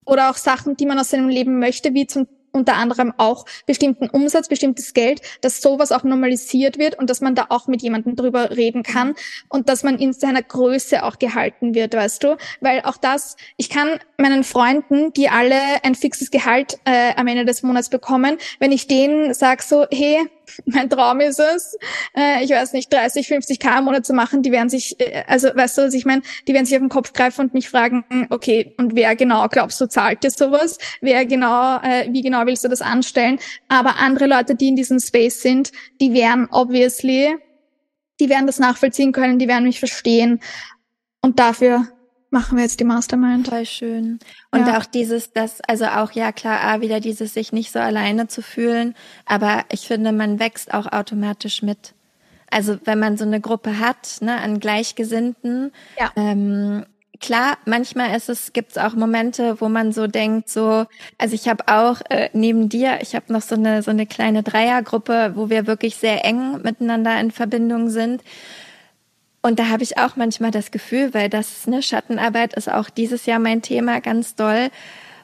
oder auch Sachen, die man aus seinem Leben möchte, wie zum unter anderem auch bestimmten Umsatz, bestimmtes Geld, dass sowas auch normalisiert wird und dass man da auch mit jemandem drüber reden kann und dass man in seiner Größe auch gehalten wird, weißt du? Weil auch das, ich kann meinen Freunden, die alle ein fixes Gehalt äh, am Ende des Monats bekommen, wenn ich denen sag so, hey, mein Traum ist es, äh, ich weiß nicht, 30, 50 K im Monat zu machen, die werden sich, äh, also weißt du, was ich meine, die werden sich auf den Kopf greifen und mich fragen, okay, und wer genau glaubst du zahlt dir sowas? Wer genau, äh, wie genau willst du das anstellen? Aber andere Leute, die in diesem Space sind, die werden obviously, die werden das nachvollziehen können, die werden mich verstehen. Und dafür machen wir jetzt die Mastermind. Voll schön. Und ja. auch dieses, das, also auch, ja klar, A, wieder dieses sich nicht so alleine zu fühlen, aber ich finde, man wächst auch automatisch mit. Also wenn man so eine Gruppe hat, ne, an Gleichgesinnten, ja. ähm, klar, manchmal ist es, gibt's auch Momente, wo man so denkt, so, also ich habe auch äh, neben dir, ich habe noch so eine so eine kleine Dreiergruppe, wo wir wirklich sehr eng miteinander in Verbindung sind. Und da habe ich auch manchmal das Gefühl, weil das, ne, Schattenarbeit ist auch dieses Jahr mein Thema ganz doll,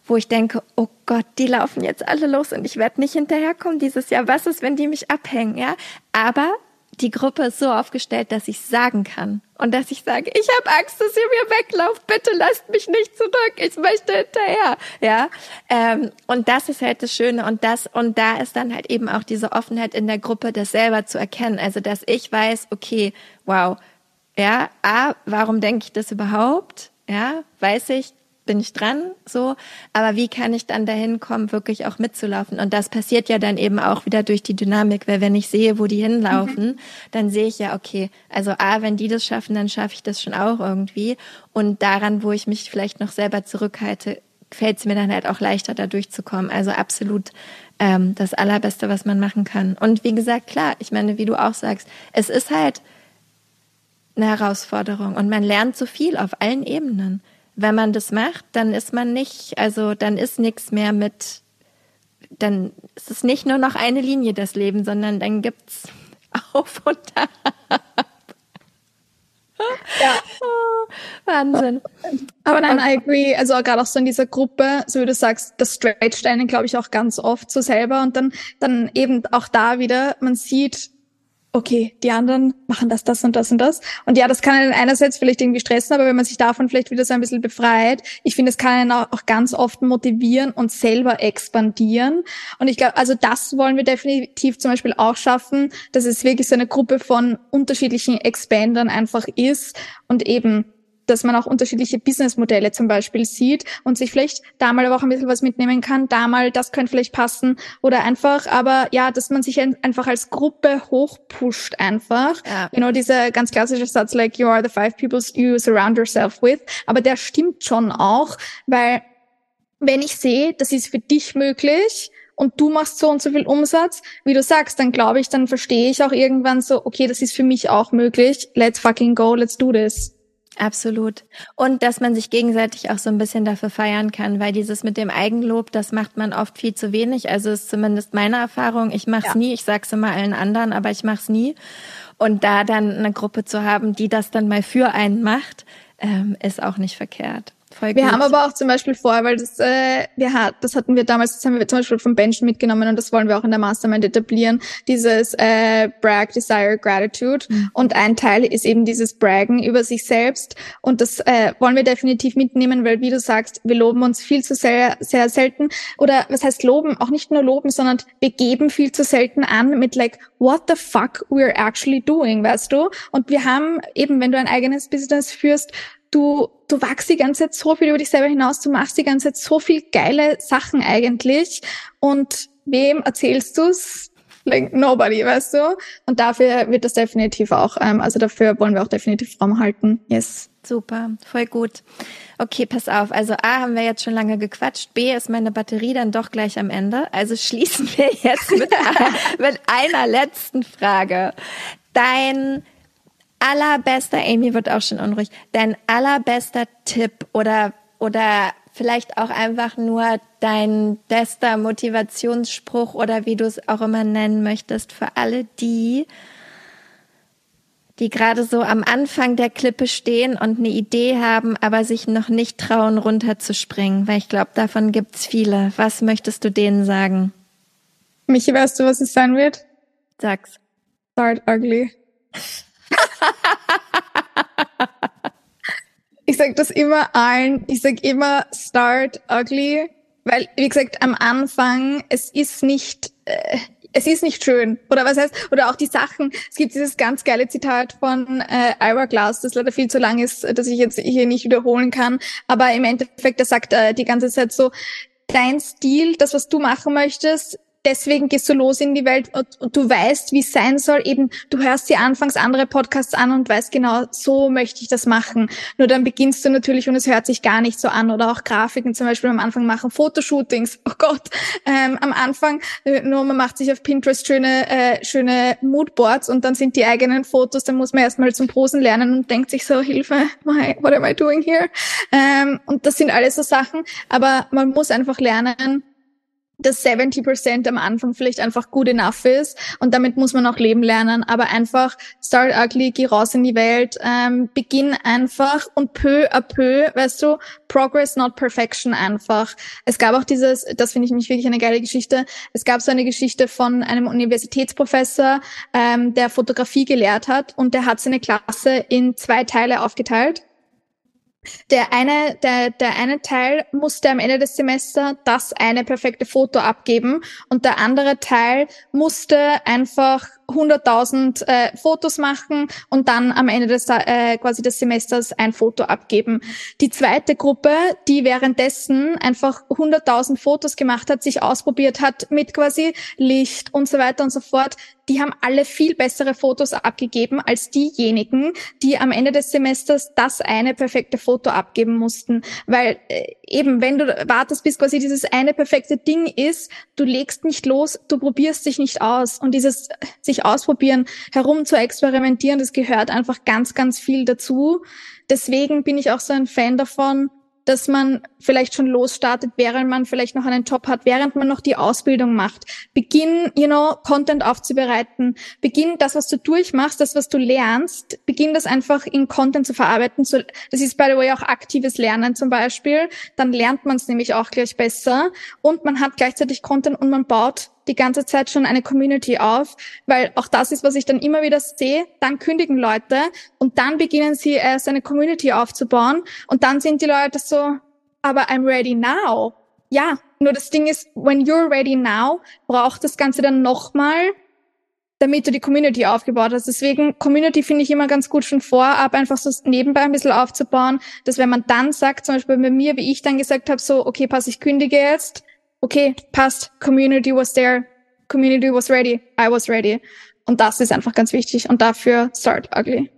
wo ich denke, oh Gott, die laufen jetzt alle los und ich werde nicht hinterherkommen dieses Jahr. Was ist, wenn die mich abhängen, ja? Aber die Gruppe ist so aufgestellt, dass ich sagen kann und dass ich sage, ich habe Angst, dass ihr mir weglauft. Bitte lasst mich nicht zurück. Ich möchte hinterher. Ja, ähm, und das ist halt das Schöne und das und da ist dann halt eben auch diese Offenheit in der Gruppe, das selber zu erkennen. Also dass ich weiß, okay, wow, ja, A, warum denke ich das überhaupt? Ja, weiß ich, bin ich dran, so. Aber wie kann ich dann dahin kommen, wirklich auch mitzulaufen? Und das passiert ja dann eben auch wieder durch die Dynamik, weil wenn ich sehe, wo die hinlaufen, mhm. dann sehe ich ja, okay, also A, wenn die das schaffen, dann schaffe ich das schon auch irgendwie. Und daran, wo ich mich vielleicht noch selber zurückhalte, fällt es mir dann halt auch leichter, da durchzukommen. Also absolut ähm, das Allerbeste, was man machen kann. Und wie gesagt, klar, ich meine, wie du auch sagst, es ist halt eine Herausforderung und man lernt so viel auf allen Ebenen. Wenn man das macht, dann ist man nicht, also dann ist nichts mehr mit, dann ist es nicht nur noch eine Linie das Leben, sondern dann gibt's *laughs* auf und ab. Ja. Oh, *laughs* Wahnsinn. Aber nein, I agree. Also gerade auch so in dieser Gruppe, so wie du sagst, das stretcht einen, glaube ich, auch ganz oft so selber und dann, dann eben auch da wieder, man sieht, okay, die anderen machen das, das und das und das. Und ja, das kann einen einerseits vielleicht irgendwie stressen, aber wenn man sich davon vielleicht wieder so ein bisschen befreit, ich finde, es kann einen auch ganz oft motivieren und selber expandieren. Und ich glaube, also das wollen wir definitiv zum Beispiel auch schaffen, dass es wirklich so eine Gruppe von unterschiedlichen Expandern einfach ist und eben dass man auch unterschiedliche Businessmodelle zum Beispiel sieht und sich vielleicht da mal aber auch ein bisschen was mitnehmen kann, da mal, das könnte vielleicht passen oder einfach, aber ja, dass man sich einfach als Gruppe hochpusht einfach. Ja. You know, dieser ganz klassische Satz like, you are the five people you surround yourself with, aber der stimmt schon auch, weil wenn ich sehe, das ist für dich möglich, und du machst so und so viel Umsatz, wie du sagst, dann glaube ich, dann verstehe ich auch irgendwann so, okay, das ist für mich auch möglich. Let's fucking go, let's do this. Absolut. Und dass man sich gegenseitig auch so ein bisschen dafür feiern kann, weil dieses mit dem Eigenlob, das macht man oft viel zu wenig. Also ist zumindest meine Erfahrung. Ich mache es ja. nie. Ich sag's immer allen anderen, aber ich mache es nie. Und da dann eine Gruppe zu haben, die das dann mal für einen macht, ähm, ist auch nicht verkehrt. Voll wir gut. haben aber auch zum Beispiel vor, weil das, äh, wir hat, das hatten wir damals, das haben wir zum Beispiel vom Bench mitgenommen und das wollen wir auch in der Mastermind etablieren, dieses äh, Brag, Desire, Gratitude. Mhm. Und ein Teil ist eben dieses Braggen über sich selbst und das äh, wollen wir definitiv mitnehmen, weil wie du sagst, wir loben uns viel zu sehr, sehr selten oder was heißt loben, auch nicht nur loben, sondern wir geben viel zu selten an mit like, what the fuck we're actually doing, weißt du? Und wir haben eben, wenn du ein eigenes Business führst, du, du wachst die ganze Zeit so viel über dich selber hinaus, du machst die ganze Zeit so viel geile Sachen eigentlich und wem erzählst du's? Like nobody, weißt du? Und dafür wird das definitiv auch, ähm, also dafür wollen wir auch definitiv Raum halten. Yes. Super, voll gut. Okay, pass auf. Also A haben wir jetzt schon lange gequatscht. B ist meine Batterie dann doch gleich am Ende. Also schließen wir jetzt mit, *laughs* mit einer letzten Frage. Dein allerbester, Amy wird auch schon unruhig, dein allerbester Tipp oder oder vielleicht auch einfach nur dein bester Motivationsspruch oder wie du es auch immer nennen möchtest für alle die, die gerade so am Anfang der Klippe stehen und eine Idee haben, aber sich noch nicht trauen, runterzuspringen, weil ich glaube, davon gibt's viele. Was möchtest du denen sagen? Michi, weißt du, was es sein wird? Sag's. Start ugly. *laughs* ich sag das immer allen. Ich sag immer start ugly, weil, wie gesagt, am Anfang, es ist nicht, äh, es ist nicht schön. Oder was heißt, oder auch die Sachen, es gibt dieses ganz geile Zitat von äh, Ira Glass, das leider viel zu lang ist, dass ich jetzt hier nicht wiederholen kann. Aber im Endeffekt, er sagt äh, die ganze Zeit so, dein Stil, das, was du machen möchtest, deswegen gehst du los in die Welt und, und du weißt, wie es sein soll. Eben, du hörst dir anfangs andere Podcasts an und weißt genau, so möchte ich das machen. Nur dann beginnst du natürlich und es hört sich gar nicht so an. Oder auch Grafiken zum Beispiel am Anfang machen, Fotoshootings. Oh Gott, ähm, am Anfang äh, nur man macht sich auf Pinterest schöne, äh, schöne Moodboards und dann sind die eigenen Fotos. Dann muss man erstmal zum Posen lernen und denkt sich so, Hilfe, what am I doing here? Ähm, und das sind alles so Sachen. Aber man muss einfach lernen, dass 70% am Anfang vielleicht einfach good enough ist und damit muss man auch leben lernen, aber einfach start ugly, geh raus in die Welt, ähm, beginn einfach und peu à peu, weißt du, progress not perfection einfach. Es gab auch dieses, das finde ich mich wirklich eine geile Geschichte, es gab so eine Geschichte von einem Universitätsprofessor, ähm, der Fotografie gelehrt hat und der hat seine Klasse in zwei Teile aufgeteilt der eine, der, der eine Teil musste am Ende des Semesters das eine perfekte Foto abgeben und der andere Teil musste einfach 100.000 äh, Fotos machen und dann am Ende des äh, quasi des Semesters ein Foto abgeben. Die zweite Gruppe, die währenddessen einfach 100.000 Fotos gemacht hat, sich ausprobiert hat mit quasi Licht und so weiter und so fort, die haben alle viel bessere Fotos abgegeben als diejenigen, die am Ende des Semesters das eine perfekte Foto abgeben mussten. Weil äh, eben, wenn du wartest, bis quasi dieses eine perfekte Ding ist, du legst nicht los, du probierst dich nicht aus. Und dieses sich ausprobieren, herum zu experimentieren, das gehört einfach ganz, ganz viel dazu. Deswegen bin ich auch so ein Fan davon, dass man vielleicht schon losstartet, während man vielleicht noch einen Job hat, während man noch die Ausbildung macht. Beginn, you know, Content aufzubereiten. Beginn das, was du durchmachst, das, was du lernst, beginn das einfach in Content zu verarbeiten. Das ist by the way auch aktives Lernen zum Beispiel. Dann lernt man es nämlich auch gleich besser und man hat gleichzeitig Content und man baut die ganze Zeit schon eine Community auf, weil auch das ist, was ich dann immer wieder sehe. Dann kündigen Leute und dann beginnen sie erst eine Community aufzubauen und dann sind die Leute so, aber I'm ready now. Ja, nur das Ding ist, when you're ready now, braucht das Ganze dann nochmal, damit du die Community aufgebaut hast. Deswegen, Community finde ich immer ganz gut schon vorab, einfach so nebenbei ein bisschen aufzubauen, dass wenn man dann sagt, zum Beispiel bei mir, wie ich dann gesagt habe, so, okay, pass, ich kündige jetzt, okay, passt, Community was there, Community was ready, I was ready. Und das ist einfach ganz wichtig. Und dafür start ugly.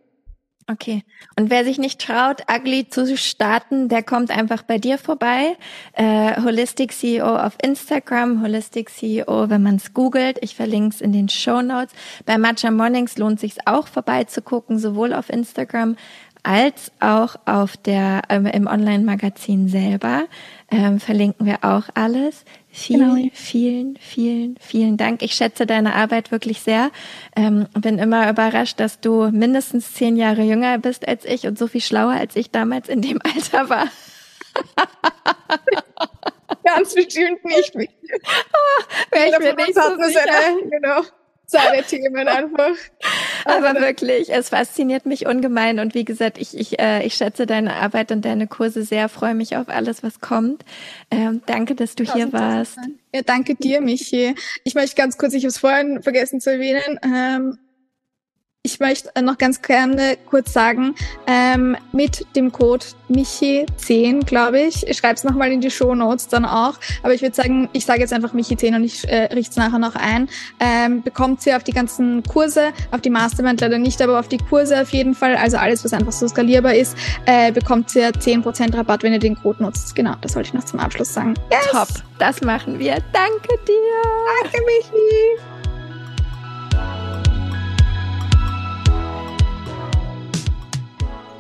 Okay. Und wer sich nicht traut, Ugly zu starten, der kommt einfach bei dir vorbei. Äh, Holistic CEO auf Instagram, Holistic CEO, wenn man es googelt. Ich verlinke es in den Show Notes. Bei Matcha Mornings lohnt sich auch vorbeizugucken, sowohl auf Instagram als auch auf der ähm, im Online-Magazin selber ähm, verlinken wir auch alles. Vielen, genau. vielen, vielen, vielen Dank. Ich schätze deine Arbeit wirklich sehr. Ähm, bin immer überrascht, dass du mindestens zehn Jahre jünger bist als ich und so viel schlauer als ich damals in dem *laughs* Alter war. Ganz bestimmt nicht. *laughs* Oh, Wäre ich mir nicht so sicher. Genau seine Themen einfach. Aber also, wirklich, es fasziniert mich ungemein und wie gesagt, ich, ich, äh, ich schätze deine Arbeit und deine Kurse sehr, freue mich auf alles, was kommt. Ähm, danke, dass du hier warst. Ja, danke dir, Michi. Ich möchte ganz kurz, ich habe es vorhin vergessen zu erwähnen, ähm, ich möchte noch ganz gerne kurz sagen, ähm, mit dem Code Michi10, glaube ich, ich schreibe es nochmal in die Show Notes dann auch, aber ich würde sagen, ich sage jetzt einfach Michi10 und ich äh, richte es nachher noch ein, ähm, bekommt ihr auf die ganzen Kurse, auf die Mastermind leider nicht, aber auf die Kurse auf jeden Fall, also alles, was einfach so skalierbar ist, äh, bekommt ihr 10% Rabatt, wenn ihr den Code nutzt. Genau, das wollte ich noch zum Abschluss sagen. Yes. Top, das machen wir. Danke dir. Danke, Michi.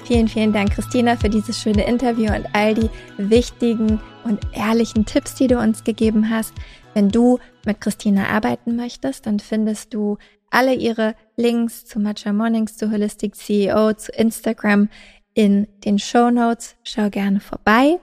Vielen, vielen Dank, Christina, für dieses schöne Interview und all die wichtigen und ehrlichen Tipps, die du uns gegeben hast. Wenn du mit Christina arbeiten möchtest, dann findest du alle ihre Links zu Matcha Mornings, zu Holistic CEO, zu Instagram in den Show Notes. Schau gerne vorbei.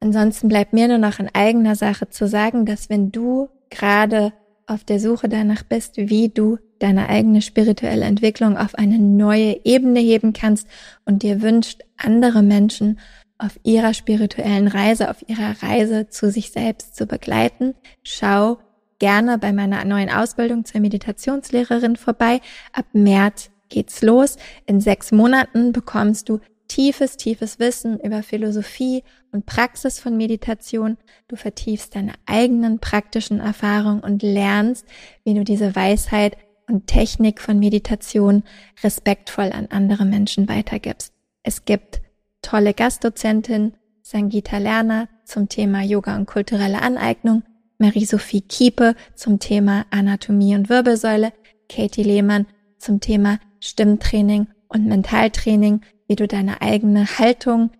Ansonsten bleibt mir nur noch in eigener Sache zu sagen, dass wenn du gerade auf der Suche danach bist, wie du deine eigene spirituelle Entwicklung auf eine neue Ebene heben kannst und dir wünscht, andere Menschen auf ihrer spirituellen Reise, auf ihrer Reise zu sich selbst zu begleiten, schau gerne bei meiner neuen Ausbildung zur Meditationslehrerin vorbei. Ab März geht's los. In sechs Monaten bekommst du tiefes, tiefes Wissen über Philosophie und Praxis von Meditation. Du vertiefst deine eigenen praktischen Erfahrungen und lernst, wie du diese Weisheit und Technik von Meditation respektvoll an andere Menschen weitergibst. Es gibt tolle Gastdozentin Sangita Lerner zum Thema Yoga und kulturelle Aneignung, Marie-Sophie Kiepe zum Thema Anatomie und Wirbelsäule, Katie Lehmann zum Thema Stimmtraining und Mentaltraining, wie du deine eigene Haltung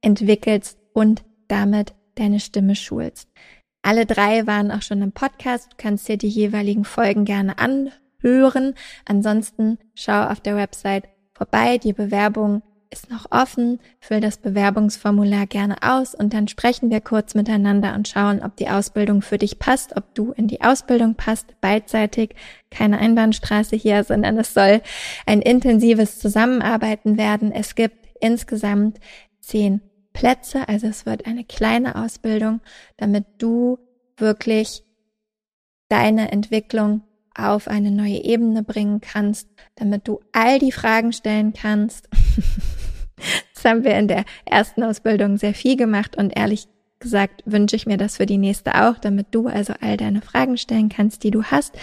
entwickelst und damit deine Stimme schulst. Alle drei waren auch schon im Podcast. Du kannst dir die jeweiligen Folgen gerne anhören. Ansonsten schau auf der Website vorbei. Die Bewerbung ist noch offen. Füll das Bewerbungsformular gerne aus und dann sprechen wir kurz miteinander und schauen, ob die Ausbildung für dich passt, ob du in die Ausbildung passt, beidseitig. Keine Einbahnstraße hier, sondern es soll ein intensives Zusammenarbeiten werden. Es gibt insgesamt zehn Plätze, also es wird eine kleine Ausbildung, damit du wirklich deine Entwicklung auf eine neue Ebene bringen kannst, damit du all die Fragen stellen kannst. *laughs* das haben wir in der ersten Ausbildung sehr viel gemacht und ehrlich gesagt wünsche ich mir das für die nächste auch, damit du also all deine Fragen stellen kannst, die du hast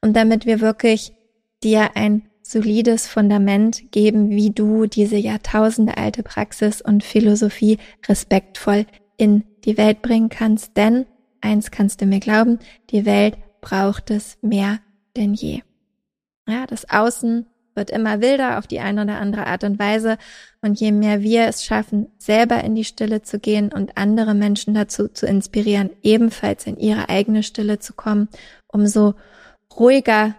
und damit wir wirklich dir ein solides Fundament geben, wie du diese Jahrtausende alte Praxis und Philosophie respektvoll in die Welt bringen kannst. Denn eins kannst du mir glauben, die Welt braucht es mehr denn je. Ja, das Außen wird immer wilder auf die eine oder andere Art und Weise. Und je mehr wir es schaffen, selber in die Stille zu gehen und andere Menschen dazu zu inspirieren, ebenfalls in ihre eigene Stille zu kommen, umso ruhiger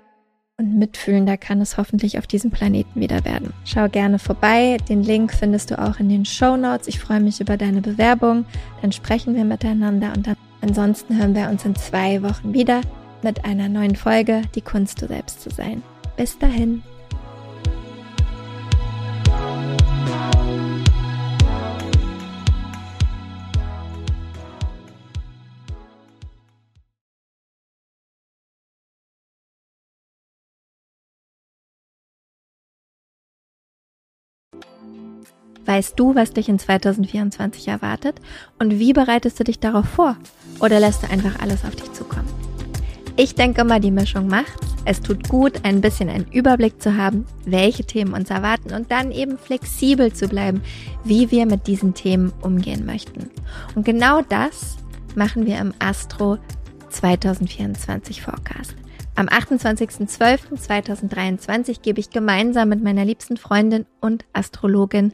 und mitfühlender kann es hoffentlich auf diesem Planeten wieder werden. Schau gerne vorbei. Den Link findest du auch in den Show Notes. Ich freue mich über deine Bewerbung. Dann sprechen wir miteinander und dann ansonsten hören wir uns in zwei Wochen wieder mit einer neuen Folge Die Kunst du selbst zu sein. Bis dahin. Weißt du, was dich in 2024 erwartet? Und wie bereitest du dich darauf vor? Oder lässt du einfach alles auf dich zukommen? Ich denke immer, die Mischung macht's. Es tut gut, ein bisschen einen Überblick zu haben, welche Themen uns erwarten und dann eben flexibel zu bleiben, wie wir mit diesen Themen umgehen möchten. Und genau das machen wir im Astro 2024 Forecast. Am 28.12.2023 gebe ich gemeinsam mit meiner liebsten Freundin und Astrologin